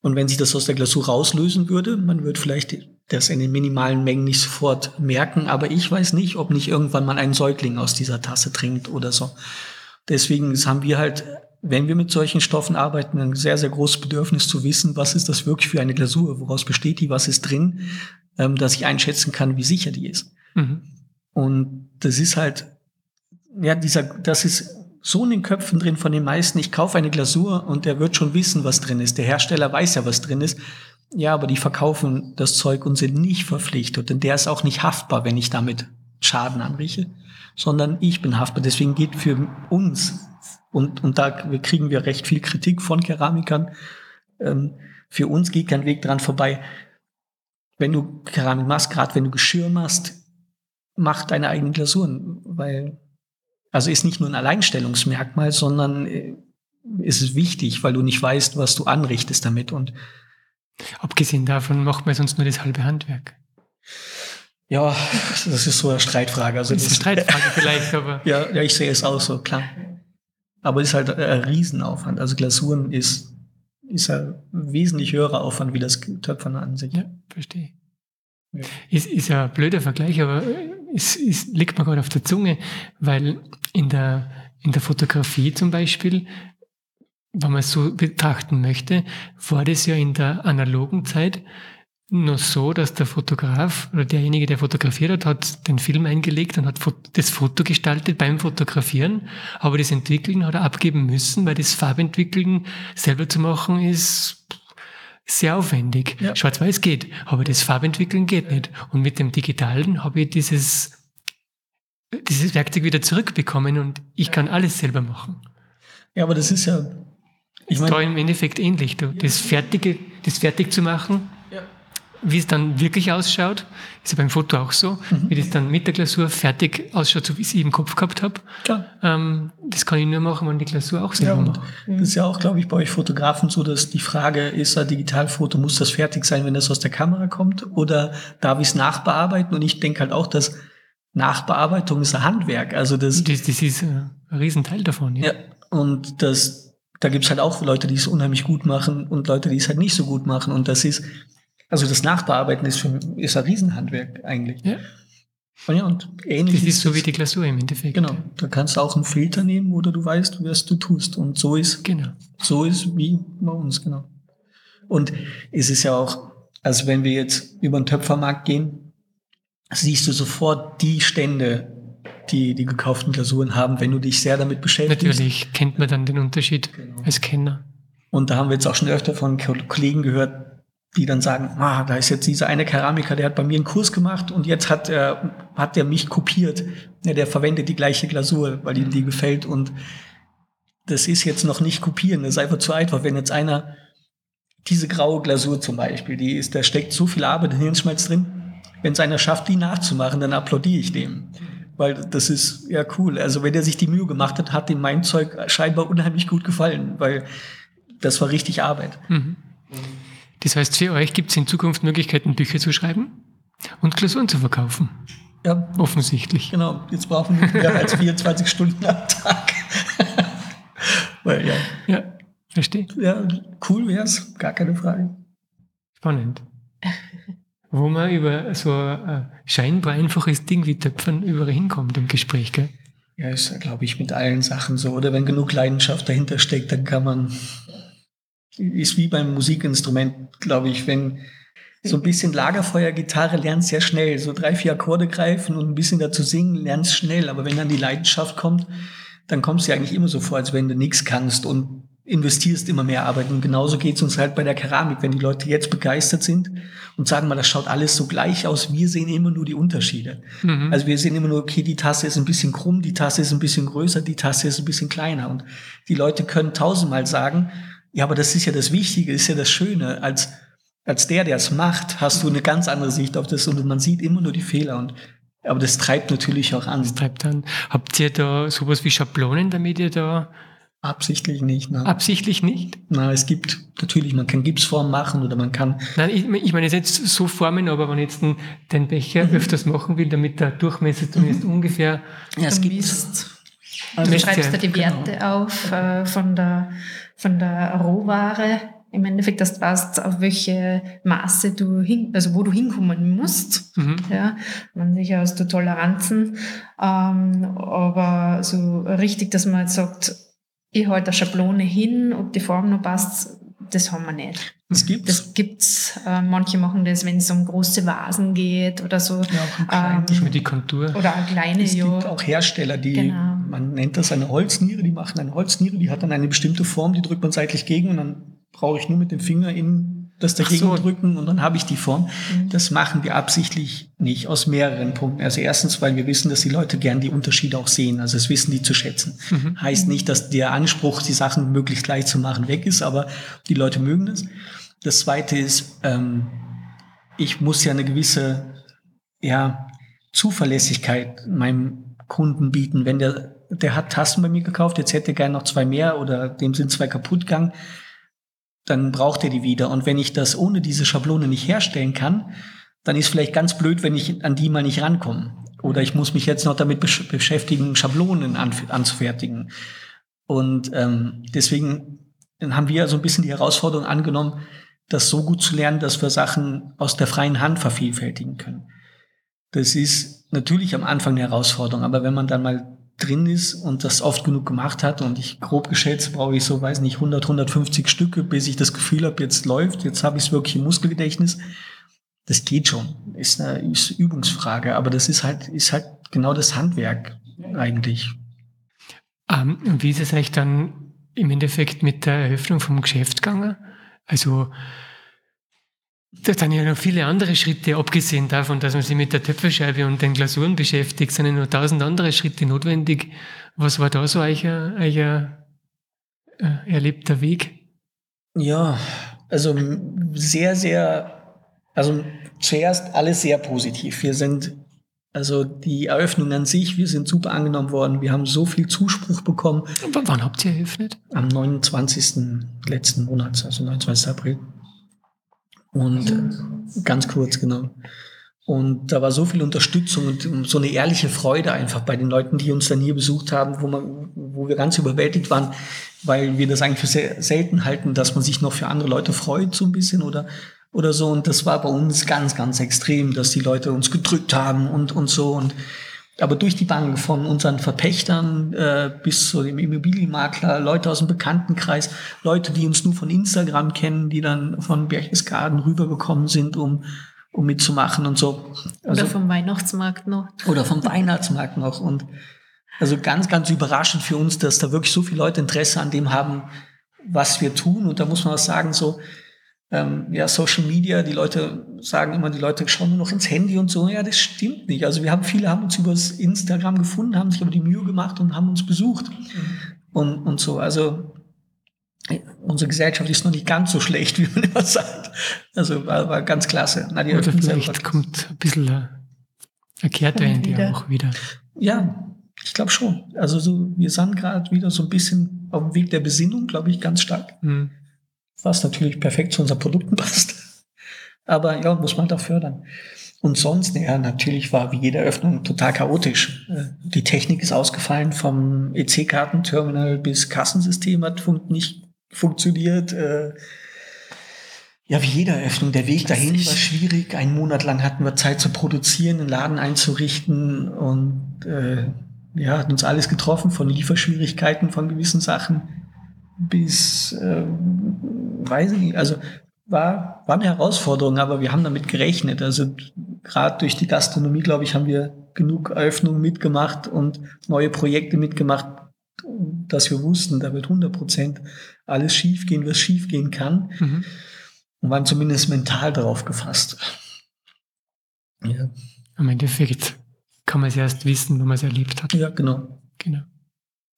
Und wenn sich das aus der Glasur rauslösen würde, man würde vielleicht das in den minimalen Mengen nicht sofort merken, aber ich weiß nicht, ob nicht irgendwann mal ein Säugling aus dieser Tasse trinkt oder so. Deswegen haben wir halt, wenn wir mit solchen Stoffen arbeiten, ein sehr, sehr großes Bedürfnis zu wissen, was ist das wirklich für eine Glasur, woraus besteht die, was ist drin, ähm, dass ich einschätzen kann, wie sicher die ist. Mhm. Und das ist halt, ja, dieser, das ist so in den Köpfen drin von den meisten, ich kaufe eine Glasur und der wird schon wissen, was drin ist. Der Hersteller weiß ja, was drin ist. Ja, aber die verkaufen das Zeug und sind nicht verpflichtet. Denn der ist auch nicht haftbar, wenn ich damit Schaden anrichte, sondern ich bin haftbar. Deswegen geht für uns, und, und da kriegen wir recht viel Kritik von Keramikern, ähm, für uns geht kein Weg dran vorbei. Wenn du Keramik machst, gerade wenn du Geschirr machst, mach deine eigenen Glasuren, weil also ist nicht nur ein Alleinstellungsmerkmal, sondern äh, ist es wichtig, weil du nicht weißt, was du anrichtest damit. Und abgesehen davon macht man sonst nur das halbe Handwerk. Ja, das ist so eine Streitfrage. Also das ist eine Streitfrage vielleicht, aber. Ja, ja, ich sehe es auch so, klar. Aber es ist halt ein Riesenaufwand. Also Glasuren ist, ist ein wesentlich höherer Aufwand wie das Töpfern an sich. Ja, verstehe. Ja. Ist, ist ja ein blöder Vergleich, aber es, es liegt mir gerade auf der Zunge, weil in der, in der Fotografie zum Beispiel, wenn man es so betrachten möchte, war das ja in der analogen Zeit nur so, dass der Fotograf oder derjenige, der fotografiert hat, hat den Film eingelegt und hat das Foto gestaltet beim Fotografieren, aber das Entwickeln hat er abgeben müssen, weil das Farbentwickeln selber zu machen ist sehr aufwendig. Ja. Schwarz-Weiß geht, aber das Farbentwickeln geht nicht. Und mit dem Digitalen habe ich dieses, dieses Werkzeug wieder zurückbekommen und ich kann alles selber machen. Ja, aber das ist ja. Ich meine, da im Endeffekt ähnlich. Du, das Fertige, das fertig zu machen, wie es dann wirklich ausschaut, ist ja beim Foto auch so, mhm. wie das dann mit der Glasur fertig ausschaut, so wie ich es im Kopf gehabt habe. Ähm, das kann ich nur machen, wenn die Glasur auch selber ja, macht. Das ist ja auch, glaube ich, bei euch Fotografen so, dass die Frage ist, ein Digitalfoto, muss das fertig sein, wenn das aus der Kamera kommt? Oder darf ich es nachbearbeiten? Und ich denke halt auch, dass Nachbearbeitung ist ein Handwerk. Also das, das, das ist ein Riesenteil davon. Ja, ja und das da gibt's halt auch Leute, die es unheimlich gut machen und Leute, die es halt nicht so gut machen. Und das ist, also das Nachbearbeiten ist, für, ist ein Riesenhandwerk eigentlich. Ja. Und ja, und ähnlich. Das ist so wie die Glasur im Endeffekt. Genau. Da kannst du auch einen Filter nehmen, oder du weißt, was du tust. Und so ist, genau. so ist wie bei uns, genau. Und es ist ja auch, also wenn wir jetzt über den Töpfermarkt gehen, siehst du sofort die Stände, die die gekauften Glasuren haben, wenn du dich sehr damit beschäftigst. Natürlich kennt man dann den Unterschied genau. als Kenner. Und da haben wir jetzt auch schon öfter von Kollegen gehört, die dann sagen, ah, da ist jetzt dieser eine Keramiker, der hat bei mir einen Kurs gemacht und jetzt hat er, hat er mich kopiert. Ja, der verwendet die gleiche Glasur, weil ihm die gefällt und das ist jetzt noch nicht kopieren, das ist einfach zu einfach. Wenn jetzt einer diese graue Glasur zum Beispiel, die ist, da steckt so viel Arbeit in Hirnschmalz drin. Wenn es einer schafft, die nachzumachen, dann applaudiere ich dem. Weil das ist ja cool. Also wenn er sich die Mühe gemacht hat, hat ihm mein Zeug scheinbar unheimlich gut gefallen, weil das war richtig Arbeit. Mhm. Das heißt, für euch gibt es in Zukunft Möglichkeiten, Bücher zu schreiben und Klausuren zu verkaufen. Ja. Offensichtlich. Genau, jetzt brauchen wir mehr als 24 Stunden am Tag. Weil, ja. Ja, verstehe. Ja, cool wäre es, gar keine Frage. Spannend. Wo man über so ein scheinbar einfaches Ding wie Töpfern überall hinkommt im Gespräch, gell? Ja, ist, glaube ich, mit allen Sachen so. Oder wenn genug Leidenschaft dahinter steckt, dann kann man ist wie beim Musikinstrument, glaube ich, wenn so ein bisschen Lagerfeuergitarre lernst sehr schnell, so drei, vier Akkorde greifen und ein bisschen dazu singen, lernst schnell. Aber wenn dann die Leidenschaft kommt, dann kommst du ja eigentlich immer so vor, als wenn du nichts kannst und investierst immer mehr Arbeit. Und genauso geht es uns halt bei der Keramik, wenn die Leute jetzt begeistert sind und sagen mal, das schaut alles so gleich aus, wir sehen immer nur die Unterschiede. Mhm. Also wir sehen immer nur, okay, die Tasse ist ein bisschen krumm, die Tasse ist ein bisschen größer, die Tasse ist ein bisschen kleiner. Und die Leute können tausendmal sagen, ja, aber das ist ja das Wichtige, ist ja das Schöne. Als, als der, der es macht, hast du eine ganz andere Sicht auf das und man sieht immer nur die Fehler und aber das treibt natürlich auch an. Das treibt an. Habt ihr da sowas wie Schablonen, damit ihr da Absichtlich nicht. Nein. Absichtlich nicht? Na, es gibt natürlich, man kann Gipsformen machen oder man kann. Nein, ich, ich meine jetzt so Formen, aber wenn ich jetzt den, Becher mhm. öfters machen will, damit der Durchmesser zumindest mhm. ungefähr. Ja, es gibt. Also du schreibst da die Werte genau. auf äh, von, der, von der Rohware im Endeffekt, dass du weißt, auf welche Maße du hin, also wo du hinkommen musst. Mhm. Ja, man sicher hast du Toleranzen, ähm, aber so richtig, dass man jetzt sagt, ich halte eine Schablone hin, ob die Form noch passt, das haben wir nicht. Das gibt's. Das gibt's. Äh, manche machen das, wenn es um große Vasen geht oder so. Ja, auch ähm, die Kontur. Oder eine kleine, es ja. Es gibt auch Hersteller, die, genau. man nennt das eine Holzniere, die machen eine Holzniere, die hat dann eine bestimmte Form, die drückt man seitlich gegen und dann brauche ich nur mit dem Finger in das dagegen so. drücken und dann habe ich die Form. Mhm. Das machen wir absichtlich nicht aus mehreren Punkten. Also erstens, weil wir wissen, dass die Leute gern die Unterschiede auch sehen. Also es wissen die zu schätzen. Mhm. Heißt nicht, dass der Anspruch, die Sachen möglichst gleich zu machen, weg ist, aber die Leute mögen es. Das zweite ist, ähm, ich muss ja eine gewisse ja, Zuverlässigkeit meinem Kunden bieten. Wenn der, der hat Tassen bei mir gekauft, jetzt hätte er gerne noch zwei mehr oder dem sind zwei kaputt gegangen dann braucht er die wieder. Und wenn ich das ohne diese Schablone nicht herstellen kann, dann ist vielleicht ganz blöd, wenn ich an die mal nicht rankomme. Oder ich muss mich jetzt noch damit besch beschäftigen, Schablonen an anzufertigen. Und ähm, deswegen haben wir so ein bisschen die Herausforderung angenommen, das so gut zu lernen, dass wir Sachen aus der freien Hand vervielfältigen können. Das ist natürlich am Anfang eine Herausforderung, aber wenn man dann mal drin ist und das oft genug gemacht hat und ich grob geschätzt brauche ich so, weiß nicht, 100, 150 Stücke, bis ich das Gefühl habe, jetzt läuft, jetzt habe ich es wirklich im Muskelgedächtnis. Das geht schon, ist eine Übungsfrage, aber das ist halt, ist halt genau das Handwerk eigentlich. Ähm, wie ist es eigentlich dann im Endeffekt mit der Eröffnung vom Geschäft gegangen? Also da sind ja noch viele andere Schritte, abgesehen davon, dass man sich mit der Töpferscheibe und den Glasuren beschäftigt, sind ja noch tausend andere Schritte notwendig. Was war da so euer, euer äh, erlebter Weg? Ja, also sehr, sehr, also zuerst alles sehr positiv. Wir sind, also die Eröffnung an sich, wir sind super angenommen worden. Wir haben so viel Zuspruch bekommen. W wann habt ihr eröffnet? Am 29. letzten Monats, also 29. April. Und ganz kurz, genau. Und da war so viel Unterstützung und so eine ehrliche Freude einfach bei den Leuten, die uns dann hier besucht haben, wo, man, wo wir ganz überwältigt waren, weil wir das eigentlich für sehr selten halten, dass man sich noch für andere Leute freut, so ein bisschen oder, oder so. Und das war bei uns ganz, ganz extrem, dass die Leute uns gedrückt haben und, und so. Und aber durch die Bank von unseren Verpächtern äh, bis zu dem Immobilienmakler, Leute aus dem Bekanntenkreis, Leute, die uns nur von Instagram kennen, die dann von Berchtesgaden rübergekommen sind, um, um mitzumachen und so. Also, oder vom Weihnachtsmarkt noch. Oder vom Weihnachtsmarkt noch. Und also ganz, ganz überraschend für uns, dass da wirklich so viele Leute Interesse an dem haben, was wir tun. Und da muss man auch sagen, so, ähm, ja, Social Media, die Leute sagen immer, die Leute schauen nur noch ins Handy und so. Ja, das stimmt nicht. Also wir haben viele haben uns über das Instagram gefunden, haben sich aber die Mühe gemacht und haben uns besucht. Mhm. Und, und so. Also unsere Gesellschaft ist noch nicht ganz so schlecht, wie man immer sagt. Also war, war ganz klasse. Na, die Oder vielleicht kommt ein bisschen äh, eine Kehrtwende auch wieder. Ja, ich glaube schon. Also so, wir sind gerade wieder so ein bisschen auf dem Weg der Besinnung, glaube ich, ganz stark. Mhm was natürlich perfekt zu unseren Produkten passt. Aber ja, muss man da fördern. Und sonst, ja, natürlich war wie jede Öffnung total chaotisch. Äh, die Technik ist ausgefallen, vom EC-Kartenterminal bis Kassensystem hat fun nicht funktioniert. Äh, ja, wie jede Öffnung. Der Weg dahin war schwierig. Einen Monat lang hatten wir Zeit zu produzieren, einen Laden einzurichten und äh, ja, hat uns alles getroffen, von Lieferschwierigkeiten von gewissen Sachen bis, äh, weiß ich nicht, also war, war eine Herausforderung, aber wir haben damit gerechnet. Also gerade durch die Gastronomie, glaube ich, haben wir genug Eröffnungen mitgemacht und neue Projekte mitgemacht, dass wir wussten, da wird 100 Prozent alles schiefgehen, was schiefgehen kann. Mhm. Und waren zumindest mental darauf gefasst. Ja. Im Endeffekt kann man es erst wissen, wenn man es erlebt hat. Ja, genau. Genau.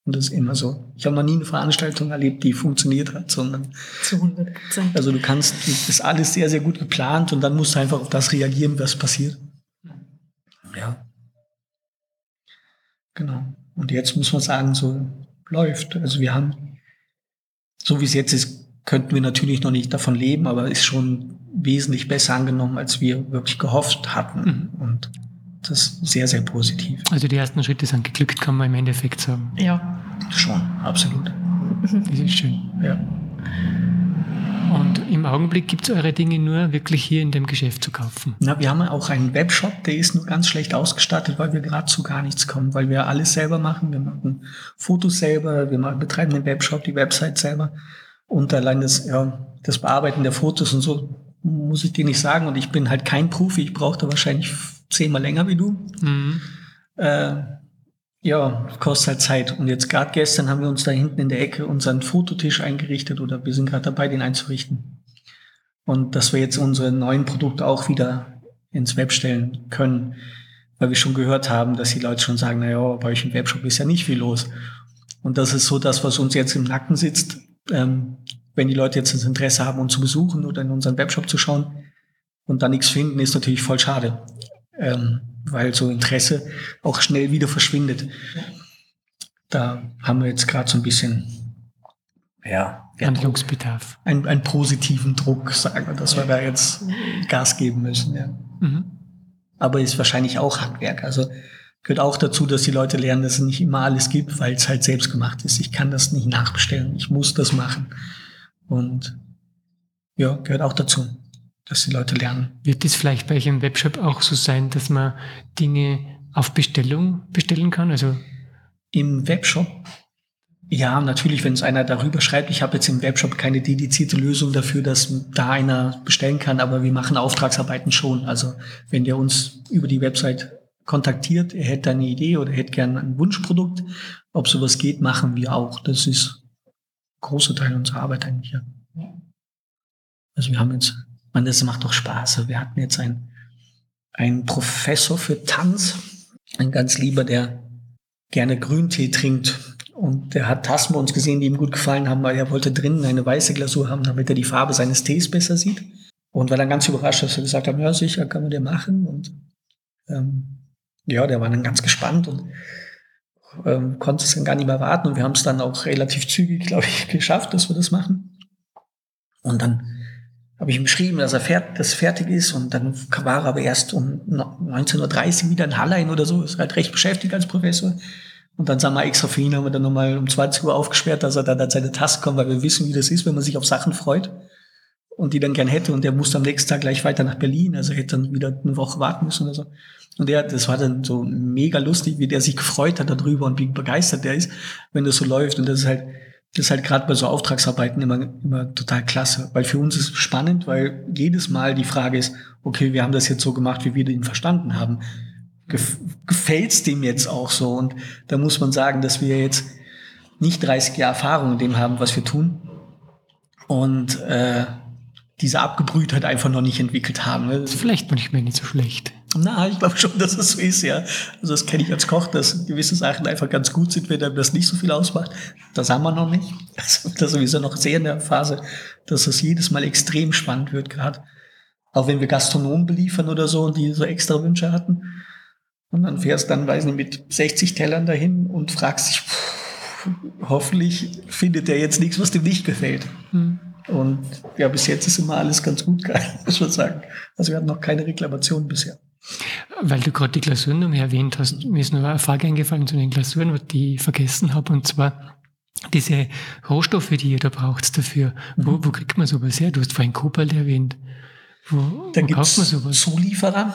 Und das ist immer so. Ich habe noch nie eine Veranstaltung erlebt, die funktioniert hat, sondern zu 100 Prozent. Also du kannst, das ist alles sehr, sehr gut geplant und dann musst du einfach auf das reagieren, was passiert. Ja. Genau. Und jetzt muss man sagen, so läuft. Also wir haben so wie es jetzt ist, könnten wir natürlich noch nicht davon leben, aber ist schon wesentlich besser angenommen, als wir wirklich gehofft hatten. Mhm. Und das ist sehr, sehr positiv. Also die ersten Schritte sind geglückt, kann man im Endeffekt sagen. Ja. Schon, absolut. Das ist schön. Ja. Und im Augenblick gibt es eure Dinge nur wirklich hier in dem Geschäft zu kaufen. Na, wir haben auch einen Webshop, der ist nur ganz schlecht ausgestattet, weil wir gerade zu gar nichts kommen, weil wir alles selber machen. Wir machen Fotos selber, wir machen, betreiben den Webshop, die Website selber. Und allein das, ja, das Bearbeiten der Fotos und so muss ich dir nicht sagen. Und ich bin halt kein Profi, ich brauche da wahrscheinlich zehnmal länger wie du. Mhm. Äh, ja, kostet halt Zeit. Und jetzt gerade gestern haben wir uns da hinten in der Ecke unseren Fototisch eingerichtet oder wir sind gerade dabei, den einzurichten. Und dass wir jetzt unsere neuen Produkte auch wieder ins Web stellen können, weil wir schon gehört haben, dass die Leute schon sagen, naja, bei euch im Webshop ist ja nicht viel los. Und das ist so das, was uns jetzt im Nacken sitzt. Ähm, wenn die Leute jetzt das Interesse haben, uns zu besuchen oder in unseren Webshop zu schauen und da nichts finden, ist natürlich voll schade. Ähm, weil so Interesse auch schnell wieder verschwindet. Da haben wir jetzt gerade so ein bisschen ja, Handlungsbedarf. Einen, einen positiven Druck, sagen wir, dass wir da jetzt Gas geben müssen. Ja. Mhm. Aber ist wahrscheinlich auch Handwerk. Also gehört auch dazu, dass die Leute lernen, dass es nicht immer alles gibt, weil es halt selbst gemacht ist. Ich kann das nicht nachbestellen. Ich muss das machen. Und ja, gehört auch dazu dass die Leute lernen. Wird es vielleicht bei euch im Webshop auch so sein, dass man Dinge auf Bestellung bestellen kann? Also Im Webshop ja, natürlich, wenn es einer darüber schreibt, ich habe jetzt im Webshop keine dedizierte Lösung dafür, dass da einer bestellen kann, aber wir machen Auftragsarbeiten schon. Also wenn der uns über die Website kontaktiert, er hätte eine Idee oder hätte gerne ein Wunschprodukt, ob sowas geht, machen wir auch. Das ist ein großer Teil unserer Arbeit eigentlich. Ja. Also wir haben jetzt man, das macht doch Spaß. Wir hatten jetzt einen, einen Professor für Tanz, ein ganz lieber, der gerne Grüntee trinkt. Und der hat Tassen bei uns gesehen, die ihm gut gefallen haben, weil er wollte drinnen eine weiße Glasur haben, damit er die Farbe seines Tees besser sieht. Und war dann ganz überrascht, dass wir gesagt haben, ja sicher, kann man der machen. Und ähm, ja, der war dann ganz gespannt und ähm, konnte es dann gar nicht mehr warten. Und wir haben es dann auch relativ zügig, glaube ich, geschafft, dass wir das machen. Und dann habe ich ihm geschrieben, dass er fert, dass fertig ist und dann war er aber erst um 19.30 Uhr wieder in Hallein oder so, ist halt recht beschäftigt als Professor. Und dann sagen wir extra für ihn, haben wir dann nochmal um 20 Uhr aufgesperrt, dass er dann an seine Tasse kommt, weil wir wissen, wie das ist, wenn man sich auf Sachen freut und die dann gern hätte und der musste am nächsten Tag gleich weiter nach Berlin, also hätte dann wieder eine Woche warten müssen oder so. Und der, das war dann so mega lustig, wie der sich gefreut hat darüber und wie begeistert der ist, wenn das so läuft und das ist halt, das ist halt gerade bei so Auftragsarbeiten immer, immer total klasse, weil für uns ist es spannend, weil jedes Mal die Frage ist, okay, wir haben das jetzt so gemacht, wie wir den verstanden haben. Gef gefällt's dem jetzt auch so? Und da muss man sagen, dass wir jetzt nicht 30 Jahre Erfahrung in dem haben, was wir tun. Und äh, diese Abgebrühtheit einfach noch nicht entwickelt haben. Ne? Das ist vielleicht manchmal nicht so schlecht. Na, ich glaube schon, dass es so ist, ja. Also das kenne ich als Koch, dass gewisse Sachen einfach ganz gut sind, wenn einem das nicht so viel ausmacht. Das haben wir noch nicht. Also das ist sowieso noch sehr in der Phase, dass es jedes Mal extrem spannend wird gerade. Auch wenn wir Gastronomen beliefern oder so, die so extra Wünsche hatten. Und dann fährst dann, weiß nicht, mit 60 Tellern dahin und fragst dich, pff, hoffentlich findet er jetzt nichts, was dem nicht gefällt. Hm. Und ja, bis jetzt ist immer alles ganz gut, muss man sagen. Also wir hatten noch keine Reklamation bisher. Weil du gerade die Glasuren noch erwähnt hast, mir ist noch eine Frage eingefallen zu den Glasuren, die ich vergessen habe, und zwar diese Rohstoffe, die ihr da braucht dafür. Mhm. Wo, wo kriegt man sowas her? Du hast vorhin Kobalt erwähnt. Wo, da wo kauft man sowas? Zulieferer.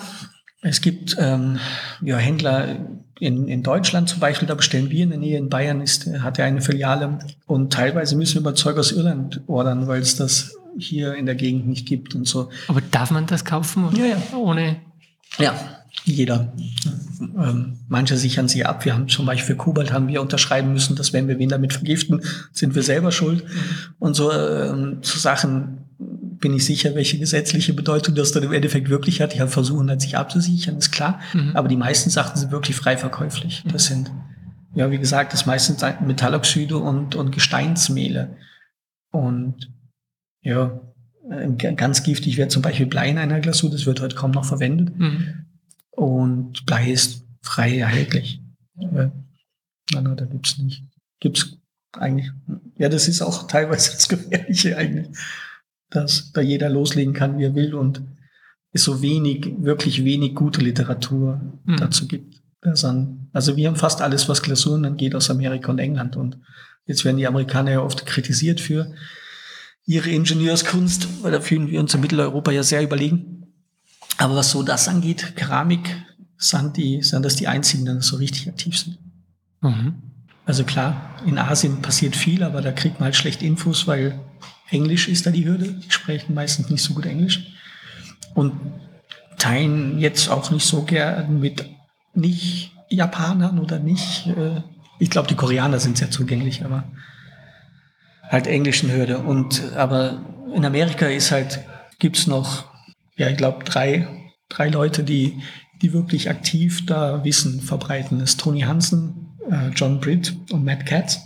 Es gibt ähm, ja, Händler in, in Deutschland zum Beispiel, da bestellen wir in der Nähe, in Bayern ist, hat er eine Filiale und teilweise müssen wir über Zeug aus Irland ordern, weil es das hier in der Gegend nicht gibt und so. Aber darf man das kaufen? Ja, ja. Ohne ja, jeder. Ähm, manche sichern sie ab. Wir haben zum Beispiel für Kobalt haben wir unterschreiben müssen, dass wenn wir wen damit vergiften, sind wir selber schuld. Und so, ähm, so Sachen bin ich sicher, welche gesetzliche Bedeutung das dann im Endeffekt wirklich hat. Die haben versuchen, halt sich abzusichern, ist klar. Mhm. Aber die meisten Sachen sind wirklich frei verkäuflich. Das sind, ja, wie gesagt, das meistens Metalloxide und, und Gesteinsmehle. Und ja, ganz giftig wäre zum Beispiel Blei in einer Glasur, das wird heute kaum noch verwendet. Mhm. Und Blei ist frei erhältlich. Nein, nein, da gibt's nicht. Gibt's eigentlich. Ja, das ist auch teilweise das Gefährliche eigentlich, dass da jeder loslegen kann, wie er will und es so wenig, wirklich wenig gute Literatur mhm. dazu gibt. Also wir haben fast alles, was Glasuren angeht, aus Amerika und England. Und jetzt werden die Amerikaner ja oft kritisiert für ihre Ingenieurskunst, weil da fühlen wir uns in Mitteleuropa ja sehr überlegen. Aber was so das angeht, Keramik, sind, die, sind das die einzigen, die so richtig aktiv sind. Mhm. Also klar, in Asien passiert viel, aber da kriegt man halt schlecht Infos, weil Englisch ist da die Hürde. Die sprechen meistens nicht so gut Englisch. Und teilen jetzt auch nicht so gern mit nicht-Japanern oder nicht. Äh, ich glaube, die Koreaner sind sehr zugänglich, aber halt englischen Hürde. Und aber in Amerika ist halt, gibt's noch, ja, ich glaube, drei, drei Leute, die, die wirklich aktiv da Wissen verbreiten. Das ist Tony Hansen, äh, John Britt und Matt Katz.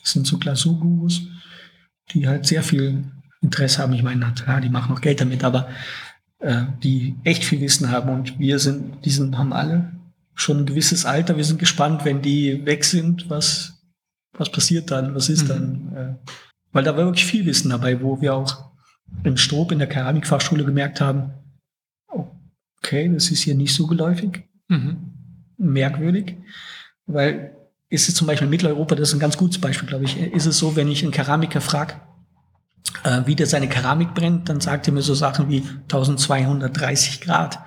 Das sind so Glasurgurus, die halt sehr viel Interesse haben. Ich meine, ja, die machen auch Geld damit, aber äh, die echt viel Wissen haben. Und wir sind, die sind, haben alle schon ein gewisses Alter. Wir sind gespannt, wenn die weg sind, was, was passiert dann, was ist mhm. dann. Äh, weil da war wirklich viel Wissen dabei, wo wir auch im Strob in der Keramikfachschule gemerkt haben, okay, das ist hier nicht so geläufig, mhm. merkwürdig. Weil ist es zum Beispiel in Mitteleuropa, das ist ein ganz gutes Beispiel, glaube ich, ist es so, wenn ich einen Keramiker frage, äh, wie der seine Keramik brennt, dann sagt er mir so Sachen wie 1230 Grad.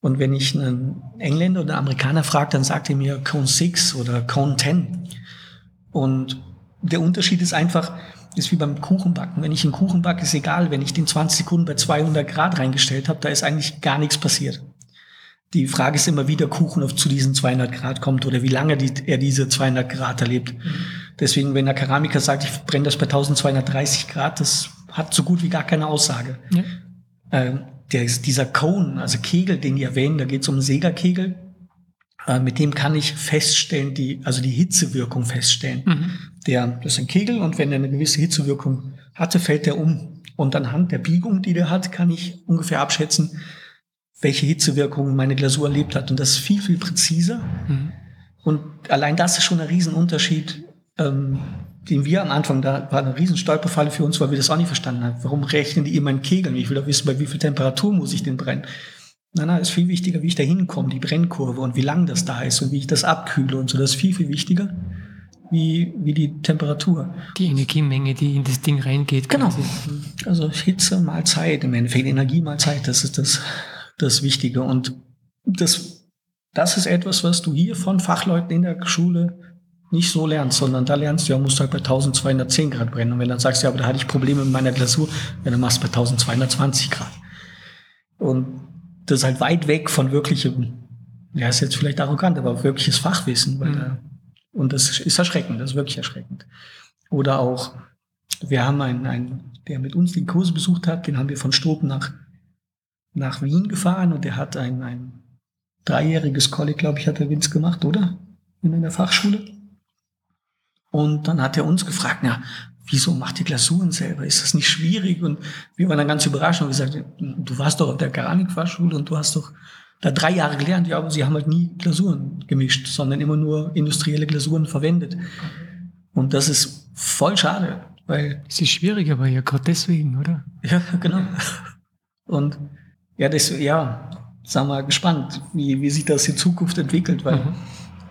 Und wenn ich einen Engländer oder einen Amerikaner frage, dann sagt er mir Cone 6 oder Cone 10. Und der Unterschied ist einfach, ist wie beim Kuchenbacken. Wenn ich einen Kuchen backe, ist egal, wenn ich den 20 Sekunden bei 200 Grad reingestellt habe, da ist eigentlich gar nichts passiert. Die Frage ist immer, wie der Kuchen auf zu diesen 200 Grad kommt oder wie lange die, er diese 200 Grad erlebt. Mhm. Deswegen, wenn der Keramiker sagt, ich brenne das bei 1230 Grad, das hat so gut wie gar keine Aussage. Ja. Ähm, der, dieser Cone, also Kegel, den die erwähnen, da geht es um einen Segerkegel, äh, mit dem kann ich feststellen, die, also die Hitzewirkung feststellen. Mhm. Der, das ist ein Kegel und wenn er eine gewisse Hitzewirkung hatte, fällt der um. Und anhand der Biegung, die der hat, kann ich ungefähr abschätzen, welche Hitzewirkung meine Glasur erlebt hat. Und das ist viel, viel präziser. Mhm. Und allein das ist schon ein Riesenunterschied, ähm, den wir am Anfang, da war eine Riesenstolperfalle für uns, weil wir das auch nicht verstanden haben. Warum rechnen die immer in Kegeln? Ich will doch wissen, bei wie viel Temperatur muss ich den brennen. Nein, nein, ist viel wichtiger, wie ich da hinkomme, die Brennkurve und wie lang das da ist und wie ich das abkühle und so. Das ist viel, viel wichtiger wie, wie die Temperatur. Die Energiemenge, die in das Ding reingeht. Genau. Quasi. Also Hitze mal Zeit, im Endeffekt Energie mal Zeit, das ist das, das Wichtige. Und das, das ist etwas, was du hier von Fachleuten in der Schule nicht so lernst, sondern da lernst du ja, musst halt bei 1210 Grad brennen. Und wenn du dann sagst, ja, aber da hatte ich Probleme mit meiner Glasur, ja, dann machst du bei 1220 Grad. Und das ist halt weit weg von wirklichem, ja, ist jetzt vielleicht arrogant, aber wirkliches Fachwissen. Weil mhm. da, und das ist erschreckend, das ist wirklich erschreckend. Oder auch, wir haben einen, einen der mit uns den Kurs besucht hat, den haben wir von Stopen nach nach Wien gefahren und er hat ein, ein dreijähriges Kolleg, glaube ich, hat der Winz gemacht, oder? In einer Fachschule. Und dann hat er uns gefragt, na, wieso macht ihr Glasuren selber? Ist das nicht schwierig? Und wir waren dann ganz überrascht und gesagt, du warst doch auf der Keramikfachschule und du hast doch da drei Jahre gelernt. Ja, aber sie haben halt nie Glasuren gemischt, sondern immer nur industrielle Glasuren verwendet. Und das ist voll schade, weil... Es ist schwierig, aber ja gerade deswegen, oder? Ja, genau. Und ja, das, ja, sagen wir gespannt, wie, wie sich das in Zukunft entwickelt, weil, mhm.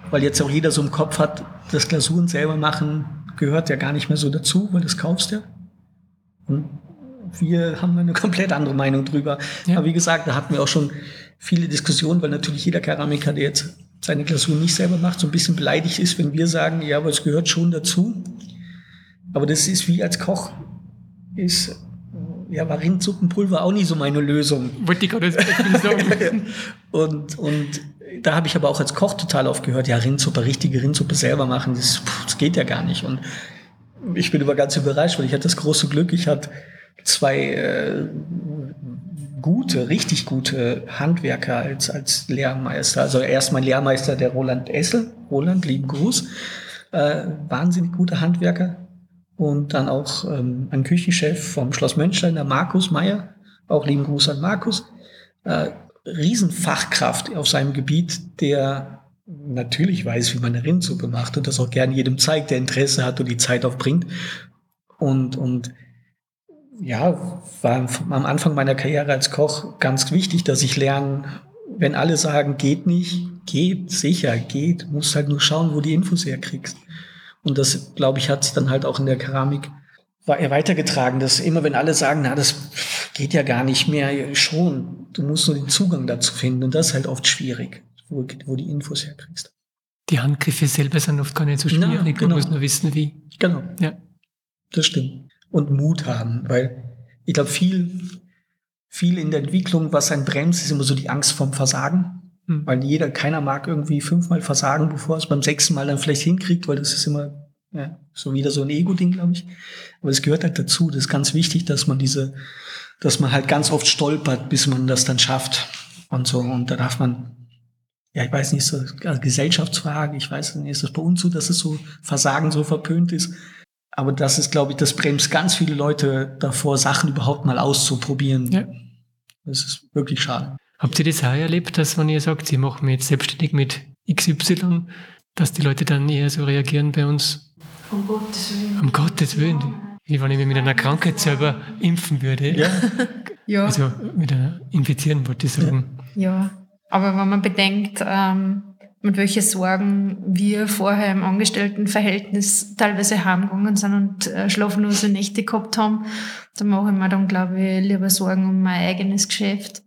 weil jetzt auch jeder so im Kopf hat, das Glasuren selber machen gehört ja gar nicht mehr so dazu, weil das kaufst ja. Und wir haben eine komplett andere Meinung drüber. Ja. Aber wie gesagt, da hatten wir auch schon viele Diskussionen, weil natürlich jeder Keramiker, der jetzt seine Glasur nicht selber macht, so ein bisschen beleidigt ist, wenn wir sagen, ja, aber es gehört schon dazu. Aber das ist wie als Koch ist ja, war Rindsuppenpulver auch nie so meine Lösung. Wollte ich gerade sagen. und, und da habe ich aber auch als Koch total aufgehört, ja, Rindsuppe, richtige Rindsuppe selber machen, das, das geht ja gar nicht. Und ich bin aber ganz überrascht, weil ich hatte das große Glück, ich hatte zwei äh, gute, richtig gute Handwerker als, als Lehrmeister. Also erst mein Lehrmeister, der Roland Essel, Roland, lieben Gruß, äh, wahnsinnig guter Handwerker, und dann auch ähm, ein Küchenchef vom Schloss Mönchstein, der Markus Meyer, auch lieben Gruß an Markus, äh, Riesenfachkraft auf seinem Gebiet, der natürlich weiß, wie man eine Rindsuppe macht und das auch gerne jedem zeigt, der Interesse hat und die Zeit aufbringt. Und, und ja, war am Anfang meiner Karriere als Koch ganz wichtig, dass ich lerne, wenn alle sagen, geht nicht, geht, sicher, geht, musst halt nur schauen, wo die Infos herkriegst. Und das, glaube ich, hat sich dann halt auch in der Keramik weitergetragen, dass immer wenn alle sagen, na, das geht ja gar nicht mehr, schon, du musst nur den Zugang dazu finden und das ist halt oft schwierig, wo, wo die Infos herkriegst. Die Handgriffe selber sind oft gar nicht so schwierig, na, genau. man muss nur wissen, wie. Genau. Ja. Das stimmt. Und Mut haben, weil ich glaube, viel, viel in der Entwicklung, was ein bremst, ist immer so die Angst vom Versagen. Mhm. Weil jeder, keiner mag irgendwie fünfmal versagen, bevor es beim sechsten Mal dann vielleicht hinkriegt, weil das ist immer ja, so wieder so ein Ego-Ding, glaube ich. Aber es gehört halt dazu. Das ist ganz wichtig, dass man diese, dass man halt ganz oft stolpert, bis man das dann schafft. Und so. Und da darf man, ja, ich weiß nicht, so also Gesellschaftsfrage, ich weiß nicht, ist das bei uns so, dass es so Versagen so verpönt ist. Aber das ist, glaube ich, das bremst ganz viele Leute davor, Sachen überhaupt mal auszuprobieren. Ja. Das ist wirklich schade. Habt ihr das auch erlebt, dass wenn ihr sagt, sie machen mich jetzt selbstständig mit XY, dass die Leute dann eher so reagieren bei uns? Um Gottes Willen. Um Gottes Willen. Wie wenn ich mich mit einer Krankheit selber impfen würde. Ja. ja. Also mit einer infizieren, wollte ich sagen. Ja. Aber wenn man bedenkt, ähm, mit welchen Sorgen wir vorher im Angestelltenverhältnis teilweise heimgegangen sind und äh, schlaflose Nächte gehabt haben, da mache ich mir dann, glaube ich, lieber Sorgen um mein eigenes Geschäft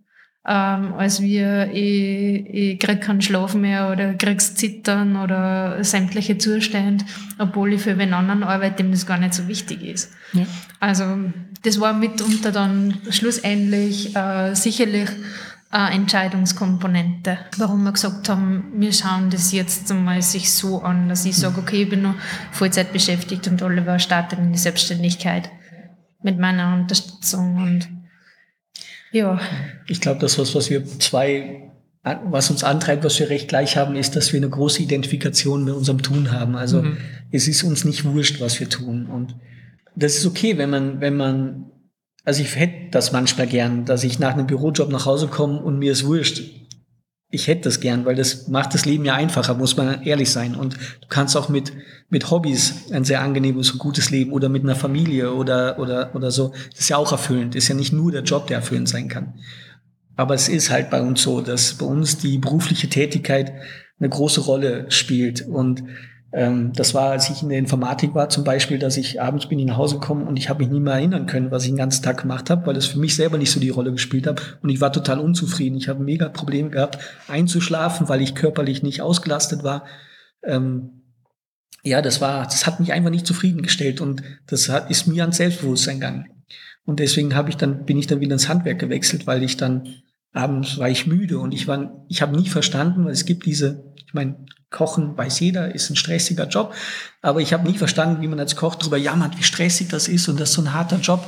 ähm, als wir, ich, ich krieg keinen Schlaf mehr oder krieg's Zittern oder sämtliche Zustände, obwohl ich für wen anderen arbeite, dem das gar nicht so wichtig ist. Ja. Also das war mitunter dann schlussendlich äh, sicherlich eine Entscheidungskomponente, warum wir gesagt haben, wir schauen das jetzt einmal sich so an, dass ich sage, okay, ich bin noch Vollzeit beschäftigt und Oliver startet in die Selbstständigkeit mit meiner Unterstützung und ja. Ich glaube, das, was, was wir zwei, was uns antreibt, was wir recht gleich haben, ist, dass wir eine große Identifikation mit unserem Tun haben. Also mhm. es ist uns nicht wurscht, was wir tun. Und das ist okay, wenn man, wenn man, also ich hätte das manchmal gern, dass ich nach einem Bürojob nach Hause komme und mir ist wurscht ich hätte das gern, weil das macht das Leben ja einfacher, muss man ehrlich sein. Und du kannst auch mit, mit Hobbys ein sehr angenehmes und gutes Leben oder mit einer Familie oder, oder, oder so. Das ist ja auch erfüllend. Das ist ja nicht nur der Job, der erfüllend sein kann. Aber es ist halt bei uns so, dass bei uns die berufliche Tätigkeit eine große Rolle spielt. Und das war, als ich in der Informatik war zum Beispiel, dass ich abends bin ich nach Hause gekommen und ich habe mich nie mehr erinnern können, was ich den ganzen Tag gemacht habe, weil das für mich selber nicht so die Rolle gespielt hat. Und ich war total unzufrieden. Ich habe mega Probleme gehabt, einzuschlafen, weil ich körperlich nicht ausgelastet war. Ähm, ja, das war, das hat mich einfach nicht zufriedengestellt und das hat, ist mir ans Selbstbewusstsein gegangen. Und deswegen habe ich dann, bin ich dann wieder ins Handwerk gewechselt, weil ich dann abends war ich müde und ich war, ich habe nie verstanden, weil es gibt diese, ich meine, Kochen weiß jeder, ist ein stressiger Job. Aber ich habe nie verstanden, wie man als Koch darüber jammert, wie stressig das ist und das ist so ein harter Job,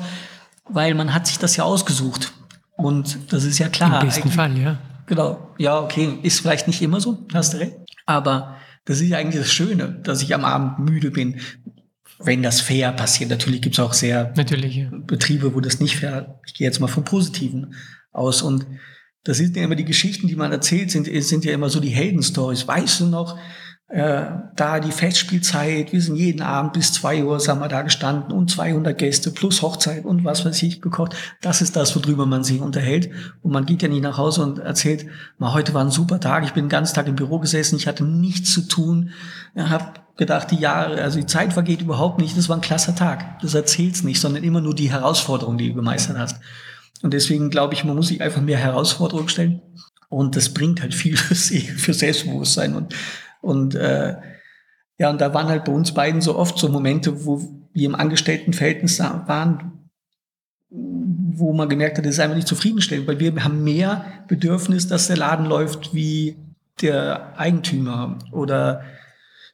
weil man hat sich das ja ausgesucht. Und das ist ja klar. Im besten Fall, ja. Genau. Ja, okay. Ist vielleicht nicht immer so, hast du recht. Aber das ist ja eigentlich das Schöne, dass ich am Abend müde bin. Wenn das fair passiert. Natürlich gibt es auch sehr ja. Betriebe, wo das nicht fair, ich gehe jetzt mal vom Positiven aus. Und das sind ja immer die Geschichten, die man erzählt, sind, sind ja immer so die Heldenstories. Weißt du noch, äh, da die Festspielzeit, wir sind jeden Abend bis zwei Uhr, sagen wir, da gestanden und 200 Gäste plus Hochzeit und was weiß ich gekocht. Das ist das, worüber man sich unterhält. Und man geht ja nicht nach Hause und erzählt, mal heute war ein super Tag, ich bin den ganzen Tag im Büro gesessen, ich hatte nichts zu tun, habe gedacht, die Jahre, also die Zeit vergeht überhaupt nicht, das war ein klasser Tag. Das erzählt's nicht, sondern immer nur die Herausforderungen, die du gemeistert hast. Und deswegen glaube ich, man muss sich einfach mehr Herausforderungen stellen. Und das bringt halt viel für Selbstbewusstsein. Und, und äh, ja, und da waren halt bei uns beiden so oft so Momente, wo wir im Angestelltenverhältnis waren, wo man gemerkt hat, das ist einfach nicht zufriedenstellend, weil wir haben mehr Bedürfnis, dass der Laden läuft wie der Eigentümer oder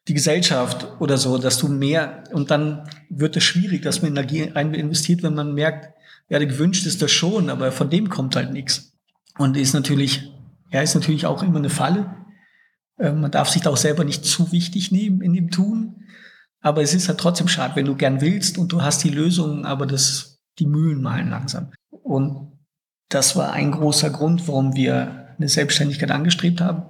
die Gesellschaft oder so, dass du mehr und dann wird es schwierig, dass man Energie investiert, wenn man merkt, ja, gewünscht ist das schon, aber von dem kommt halt nichts. Und ist natürlich, ja, ist natürlich auch immer eine Falle. Ähm, man darf sich da auch selber nicht zu wichtig nehmen in dem Tun. Aber es ist halt trotzdem schade, wenn du gern willst und du hast die Lösung, aber das, die Mühlen malen langsam. Und das war ein großer Grund, warum wir eine Selbstständigkeit angestrebt haben.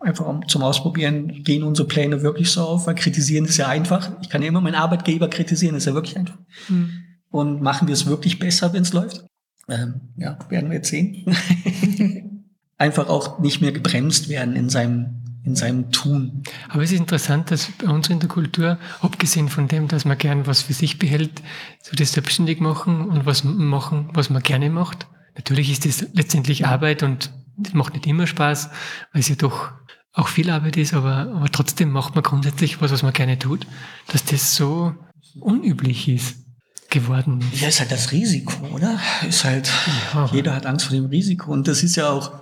einfach zum Ausprobieren, gehen unsere Pläne wirklich so auf, weil kritisieren ist ja einfach. Ich kann ja immer meinen Arbeitgeber kritisieren, ist ja wirklich einfach. Mhm. Und machen wir es wirklich besser, wenn es läuft? Ähm, ja, werden wir jetzt sehen. einfach auch nicht mehr gebremst werden in seinem in seinem Tun. Aber es ist interessant, dass bei uns in der Kultur, abgesehen von dem, dass man gern was für sich behält, so das selbstständig machen und was machen, was man gerne macht. Natürlich ist das letztendlich Arbeit und das macht nicht immer Spaß, weil es ja doch auch viel Arbeit ist, aber, aber trotzdem macht man grundsätzlich was, was man gerne tut, dass das so unüblich ist geworden. Ja, ist halt das Risiko, oder? Ist halt, ja. jeder hat Angst vor dem Risiko und das ist ja auch,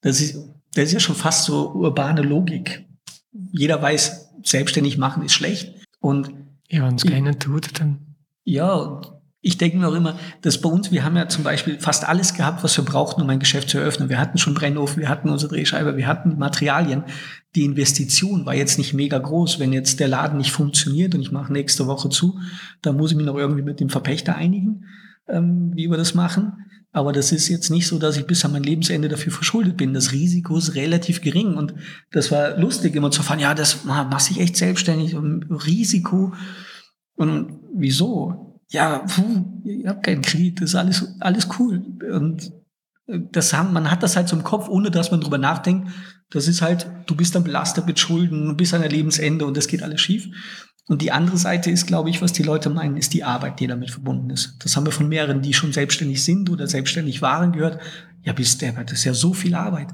das ist, das ist ja schon fast so urbane Logik. Jeder weiß, selbstständig machen ist schlecht und ja, wenn es keiner tut, dann ja, ich denke mir auch immer, dass bei uns, wir haben ja zum Beispiel fast alles gehabt, was wir brauchten, um ein Geschäft zu eröffnen. Wir hatten schon Brennofen, wir hatten unsere Drehscheibe, wir hatten Materialien. Die Investition war jetzt nicht mega groß. Wenn jetzt der Laden nicht funktioniert und ich mache nächste Woche zu, dann muss ich mich noch irgendwie mit dem Verpächter einigen, ähm, wie wir das machen. Aber das ist jetzt nicht so, dass ich bis an mein Lebensende dafür verschuldet bin. Das Risiko ist relativ gering. Und das war lustig, immer zu fahren, ja, das mache ich echt selbstständig. Risiko. Und wieso? Ja, puh, ich habe keinen Kredit, das ist alles, alles cool. Und äh, das haben, man hat das halt so im Kopf, ohne dass man drüber nachdenkt. Das ist halt, du bist dann belastet mit Schulden, bis an dein Lebensende und das geht alles schief. Und die andere Seite ist, glaube ich, was die Leute meinen, ist die Arbeit, die damit verbunden ist. Das haben wir von mehreren, die schon selbstständig sind oder selbstständig waren, gehört. Ja, bis der, das ist ja so viel Arbeit.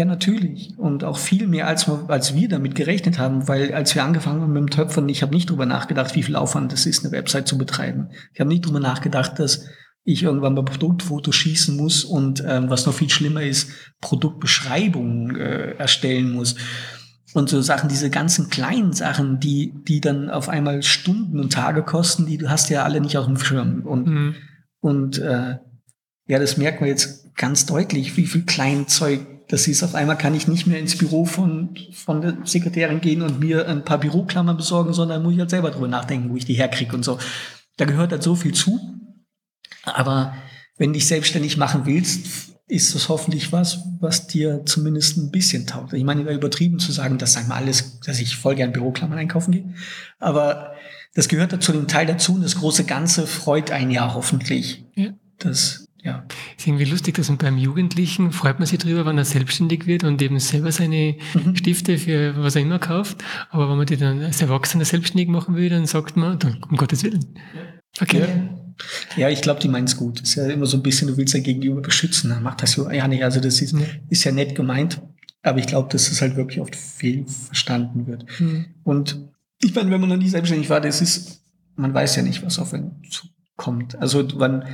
Ja, natürlich. Und auch viel mehr, als, als wir damit gerechnet haben, weil als wir angefangen haben mit dem Töpfern, ich habe nicht drüber nachgedacht, wie viel Aufwand es ist, eine Website zu betreiben. Ich habe nicht drüber nachgedacht, dass ich irgendwann mal Produktfotos schießen muss und ähm, was noch viel schlimmer ist, Produktbeschreibungen äh, erstellen muss. Und so Sachen, diese ganzen kleinen Sachen, die, die dann auf einmal Stunden und Tage kosten, die du hast ja alle nicht auf dem Schirm. Und, mhm. und äh, ja, das merkt man jetzt ganz deutlich, wie viel Kleinzeug das ist, auf einmal kann ich nicht mehr ins Büro von, von der Sekretärin gehen und mir ein paar Büroklammern besorgen, sondern muss ich halt selber drüber nachdenken, wo ich die herkriege und so. Da gehört halt so viel zu. Aber wenn du dich selbstständig machen willst, ist das hoffentlich was, was dir zumindest ein bisschen taugt. Ich meine, übertrieben zu sagen, dass sagen wir alles, dass ich voll gern Büroklammern einkaufen gehe. Aber das gehört dazu dem Teil dazu und das große Ganze freut einen ja hoffentlich. Ja. Das ja. Ist irgendwie lustig, dass man beim Jugendlichen freut man sich drüber, wenn er selbstständig wird und eben selber seine mhm. Stifte für was er immer kauft. Aber wenn man die dann als Erwachsener selbstständig machen will, dann sagt man, dann, um Gottes Willen. Okay. Ja, ja ich glaube, die meinen es gut. Ist ja immer so ein bisschen, du willst ja gegenüber beschützen. Dann macht das so, ja, nee, also das ist, ja, ist ja nett gemeint. Aber ich glaube, dass das halt wirklich oft fehlverstanden wird. Mhm. Und ich meine, wenn man noch nie selbstständig war, das ist, man weiß ja nicht, was auf einen zukommt. Also man,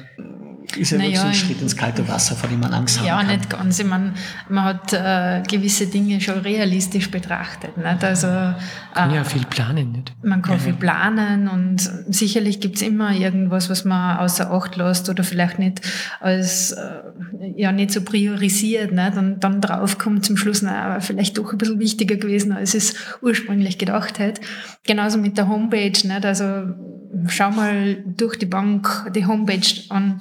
ist ja naja, wirklich so ein Schritt ins kalte Wasser, vor dem man Angst ja, haben kann. Ja, nicht ganz. Ich meine, man hat äh, gewisse Dinge schon realistisch betrachtet. Nicht? Also, äh, kann ja viel planen, nicht? Man kann ja. viel planen und sicherlich gibt es immer irgendwas, was man außer Acht lässt oder vielleicht nicht als äh, ja nicht so priorisiert. Nicht? Und dann drauf kommt zum Schluss, na, aber vielleicht doch ein bisschen wichtiger gewesen, als es ursprünglich gedacht hätte. Genauso mit der Homepage. Nicht? Also schau mal durch die Bank die Homepage an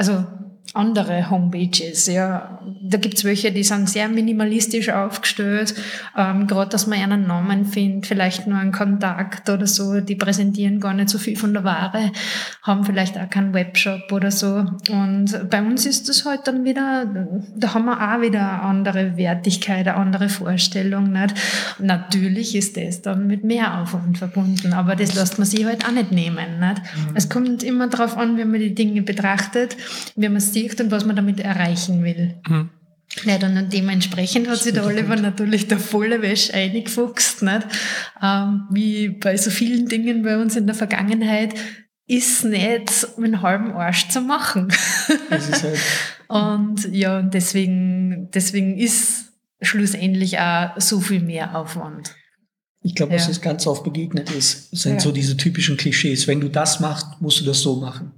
also andere Homepages. Ja, da gibt's welche, die sind sehr minimalistisch aufgestellt. Ähm, Gerade, dass man einen Namen findet, vielleicht nur einen Kontakt oder so. Die präsentieren gar nicht so viel von der Ware, haben vielleicht auch keinen Webshop oder so. Und bei uns ist das halt dann wieder, da haben wir auch wieder eine andere Wertigkeit, eine andere Vorstellung. Nicht? Natürlich ist das dann mit mehr Aufwand verbunden, aber das lässt man sich halt auch nicht nehmen. Nicht? Mhm. Es kommt immer darauf an, wie man die Dinge betrachtet, wie man sieht, sieht und was man damit erreichen will. Mhm. Ja, dann dementsprechend hat sich der Oliver natürlich der volle Wäsche eingefuchst, nicht? Ähm, wie bei so vielen Dingen bei uns in der Vergangenheit, ist nicht mit einem halben Arsch zu machen. Das ist halt und ja, und deswegen, deswegen ist schlussendlich auch so viel mehr Aufwand. Ich glaube, was ja. uns ganz oft begegnet ist, sind ja. so diese typischen Klischees. Wenn du das machst, musst du das so machen.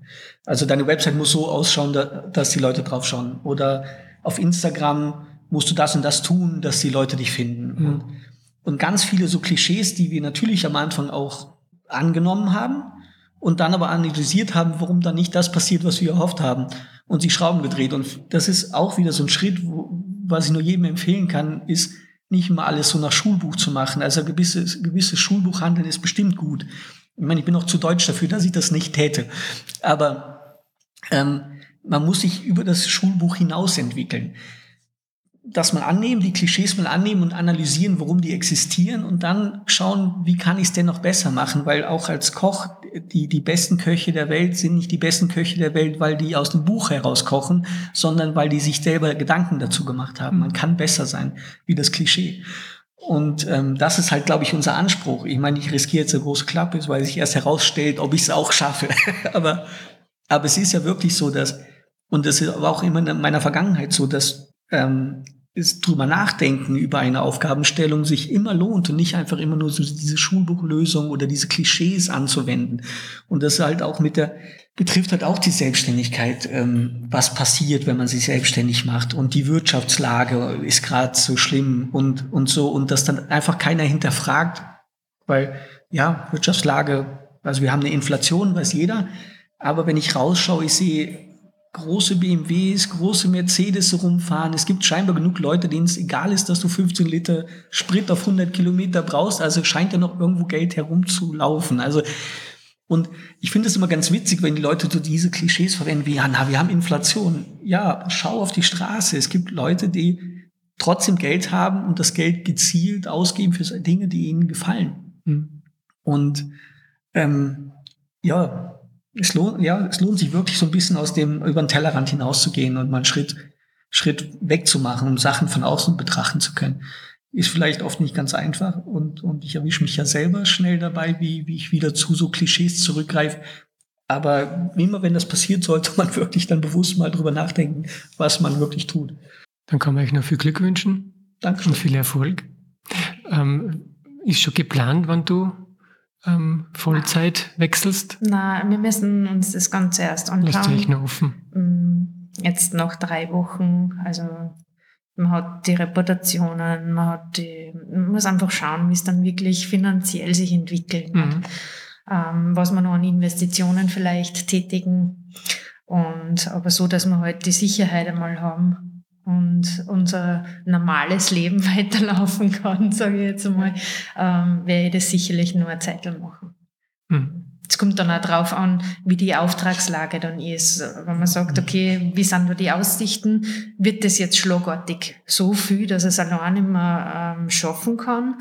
Also deine Website muss so ausschauen, dass die Leute drauf schauen. Oder auf Instagram musst du das und das tun, dass die Leute dich finden. Mhm. Und, und ganz viele so Klischees, die wir natürlich am Anfang auch angenommen haben und dann aber analysiert haben, warum dann nicht das passiert, was wir erhofft haben und sich Schrauben gedreht. Und das ist auch wieder so ein Schritt, wo, was ich nur jedem empfehlen kann, ist, nicht immer alles so nach Schulbuch zu machen. Also gewisses, gewisses Schulbuchhandeln ist bestimmt gut. Ich meine, ich bin auch zu deutsch dafür, dass ich das nicht täte. Aber ähm, man muss sich über das Schulbuch hinaus entwickeln das mal annehmen, die Klischees mal annehmen und analysieren, warum die existieren und dann schauen, wie kann ich es denn noch besser machen, weil auch als Koch die, die besten Köche der Welt sind nicht die besten Köche der Welt, weil die aus dem Buch heraus kochen, sondern weil die sich selber Gedanken dazu gemacht haben. Man kann besser sein, wie das Klischee. Und ähm, das ist halt, glaube ich, unser Anspruch. Ich meine, ich riskiere jetzt eine große Klappe, weil sich erst herausstellt, ob ich es auch schaffe. aber, aber es ist ja wirklich so, dass, und das war auch immer in meiner Vergangenheit so, dass ähm, ist drüber nachdenken über eine Aufgabenstellung sich immer lohnt und nicht einfach immer nur so diese Schulbuchlösung oder diese Klischees anzuwenden. Und das halt auch mit der, betrifft halt auch die Selbstständigkeit, ähm, was passiert, wenn man sich selbstständig macht. Und die Wirtschaftslage ist gerade so schlimm und, und so. Und das dann einfach keiner hinterfragt, weil ja, Wirtschaftslage, also wir haben eine Inflation, weiß jeder. Aber wenn ich rausschaue, ich sehe große BMWs, große Mercedes rumfahren. Es gibt scheinbar genug Leute, denen es egal ist, dass du 15 Liter Sprit auf 100 Kilometer brauchst. Also scheint ja noch irgendwo Geld herumzulaufen. Also und ich finde es immer ganz witzig, wenn die Leute so diese Klischees verwenden wie, ja, na, wir haben Inflation. Ja, schau auf die Straße. Es gibt Leute, die trotzdem Geld haben und das Geld gezielt ausgeben für Dinge, die ihnen gefallen. Mhm. Und ähm, ja, es lohnt, ja, es lohnt sich wirklich so ein bisschen aus dem, über den Tellerrand hinauszugehen und mal einen Schritt, Schritt wegzumachen, um Sachen von außen betrachten zu können. Ist vielleicht oft nicht ganz einfach und, und ich erwische mich ja selber schnell dabei, wie, wie ich wieder zu so Klischees zurückgreife. Aber immer wenn das passiert, sollte man wirklich dann bewusst mal drüber nachdenken, was man wirklich tut. Dann kann man euch noch viel Glück wünschen. Danke. Und viel Erfolg. Ähm, ist schon geplant, wann du ähm, Vollzeit wechselst? Na, wir müssen uns das Ganze erst anschauen. Lässt sich noch offen. Mm, jetzt noch drei Wochen, also man hat die Reputationen, man hat die, man muss einfach schauen, wie es dann wirklich finanziell sich entwickelt, mhm. ähm, was man noch an Investitionen vielleicht tätigen und aber so, dass wir halt die Sicherheit einmal haben, und unser normales Leben weiterlaufen kann, sage ich jetzt einmal, ähm, werde ich das sicherlich nur eine Zeit lang machen. Mhm. Es kommt dann auch drauf an, wie die Auftragslage dann ist. Wenn man sagt, hm. okay, wie sind da die Aussichten? Wird das jetzt schlagartig so viel, dass es allein nicht mehr ähm, schaffen kann?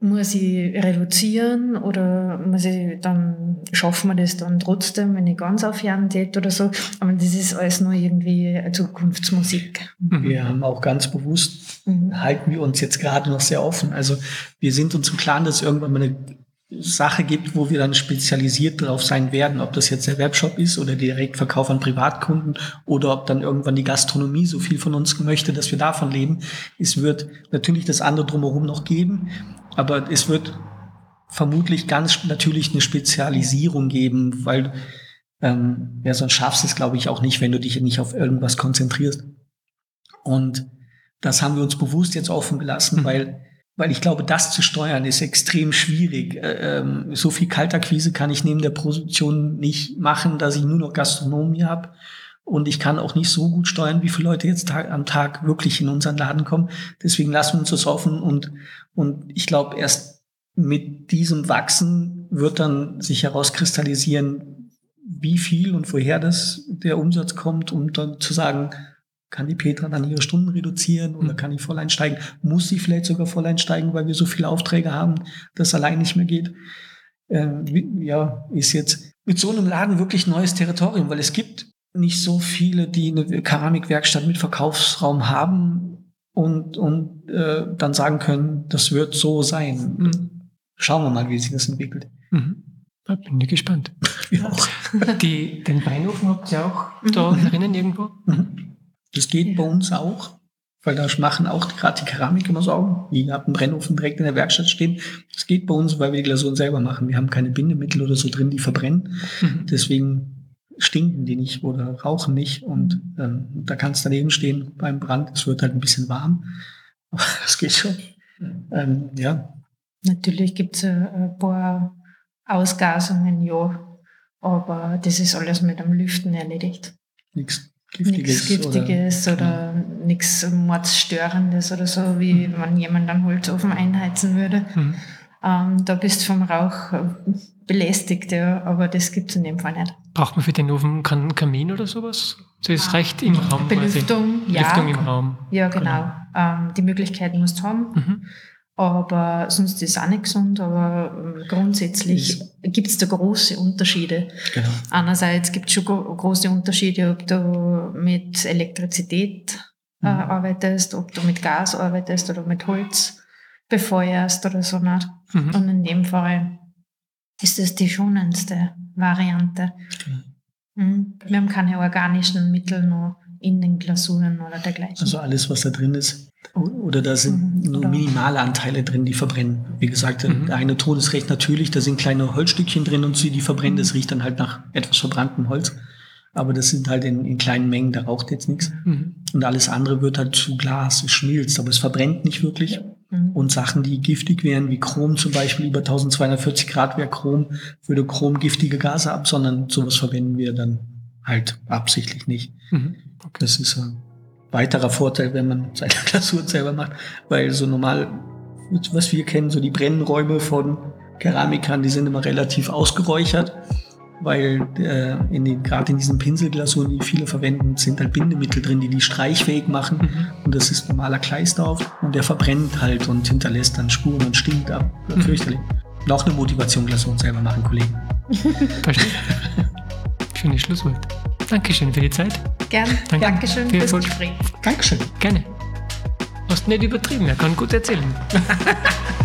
Muss ich reduzieren oder muss ich dann, schaffen wir das dann trotzdem, wenn ich ganz aufhören tät oder so. Aber das ist alles nur irgendwie Zukunftsmusik. Mhm. Wir haben auch ganz bewusst, mhm. halten wir uns jetzt gerade noch sehr offen. Also wir sind uns im Klaren, dass es irgendwann mal eine Sache gibt, wo wir dann spezialisiert drauf sein werden, ob das jetzt der Webshop ist oder Direktverkauf an Privatkunden oder ob dann irgendwann die Gastronomie so viel von uns möchte, dass wir davon leben. Es wird natürlich das andere drumherum noch geben, aber es wird vermutlich ganz natürlich eine Spezialisierung geben, weil ähm, ja, sonst schaffst du es, glaube ich, auch nicht, wenn du dich nicht auf irgendwas konzentrierst. Und das haben wir uns bewusst jetzt offen gelassen, mhm. weil, weil ich glaube, das zu steuern ist extrem schwierig. Äh, ähm, so viel Kaltakquise kann ich neben der Produktion nicht machen, dass ich nur noch Gastronomie habe. Und ich kann auch nicht so gut steuern, wie viele Leute jetzt am Tag wirklich in unseren Laden kommen. Deswegen lassen wir uns das offen und, und ich glaube, erst mit diesem Wachsen wird dann sich herauskristallisieren, wie viel und woher das der Umsatz kommt, um dann zu sagen, kann die Petra dann ihre Stunden reduzieren oder mhm. kann die voll einsteigen? Muss sie vielleicht sogar voll einsteigen, weil wir so viele Aufträge haben, dass allein nicht mehr geht? Äh, ja, ist jetzt mit so einem Laden wirklich neues Territorium, weil es gibt nicht so viele, die eine Keramikwerkstatt mit Verkaufsraum haben und, und äh, dann sagen können, das wird so sein. Mhm. Schauen wir mal, wie sich das entwickelt. Mhm. Da bin ich gespannt. Ja. Die, den Weinofen habt ihr auch da mhm. drinnen irgendwo? Mhm. Das geht bei uns auch, weil da machen auch gerade die Keramik immer so, die haben einen Brennofen direkt in der Werkstatt stehen. Das geht bei uns, weil wir die Glasuren selber machen. Wir haben keine Bindemittel oder so drin, die verbrennen. Mhm. Deswegen stinken die nicht oder rauchen nicht und ähm, da kann es daneben stehen beim Brand. Es wird halt ein bisschen warm, aber das geht schon. Ähm, ja. Natürlich gibt es ein paar Ausgasungen, ja, aber das ist alles mit dem Lüften erledigt. Nix. Giftiges, nichts Giftiges oder, oder nichts Mordsstörendes oder so, wie mhm. wenn jemand einen Holzofen einheizen würde. Mhm. Ähm, da bist du vom Rauch äh, belästigt, ja, aber das gibt es in dem Fall nicht. Braucht man für den Ofen keinen Kamin oder sowas? So ist recht im Raum. Belüftung, quasi. ja. Belüftung im Raum. Ja, genau. genau. Ähm, die Möglichkeiten musst du haben. Mhm. Aber sonst ist es auch nicht gesund, aber ähm, grundsätzlich gibt es da große Unterschiede. Genau. Einerseits gibt es schon große Unterschiede, ob du mit Elektrizität äh, mhm. arbeitest, ob du mit Gas arbeitest oder mit Holz befeuerst oder so. Nicht? Mhm. Und in dem Fall ist das die schonendste Variante. Mhm. Wir haben keine organischen Mittel noch in den Glasuren oder dergleichen. Also alles, was da drin ist. Oder da sind mhm, nur minimale Anteile drin, die verbrennen. Wie gesagt, mhm. der eine Ton ist recht natürlich, da sind kleine Holzstückchen drin und sie die verbrennen. Das riecht dann halt nach etwas verbranntem Holz. Aber das sind halt in, in kleinen Mengen, da raucht jetzt nichts. Mhm. Und alles andere wird halt zu Glas, es schmilzt, aber es verbrennt nicht wirklich. Mhm. Und Sachen, die giftig wären, wie Chrom zum Beispiel, über 1240 Grad wäre Chrom, würde Chrom giftige Gase ab, sondern sowas verwenden wir dann halt absichtlich nicht. Mhm. Okay. Das ist ein weiterer Vorteil, wenn man seine Glasur selber macht, weil so normal, was wir kennen, so die Brennräume von Keramikern, die sind immer relativ ausgeräuchert, weil äh, in den, gerade in diesen Pinselglasuren, die viele verwenden, sind halt Bindemittel drin, die die streichfähig machen. Mhm. Und das ist normaler Kleistauf und der verbrennt halt und hinterlässt dann Spuren und stinkt ab. Mhm. Fürchterlich. Noch eine Motivation, Glasuren selber machen, Kollegen. Verstehe. Schönes Schlusswort. Dankeschön für die Zeit. Gern. Danke. Dankeschön fürs Gespräch. Dankeschön. Gerne. Hast nicht übertrieben, er kann gut erzählen.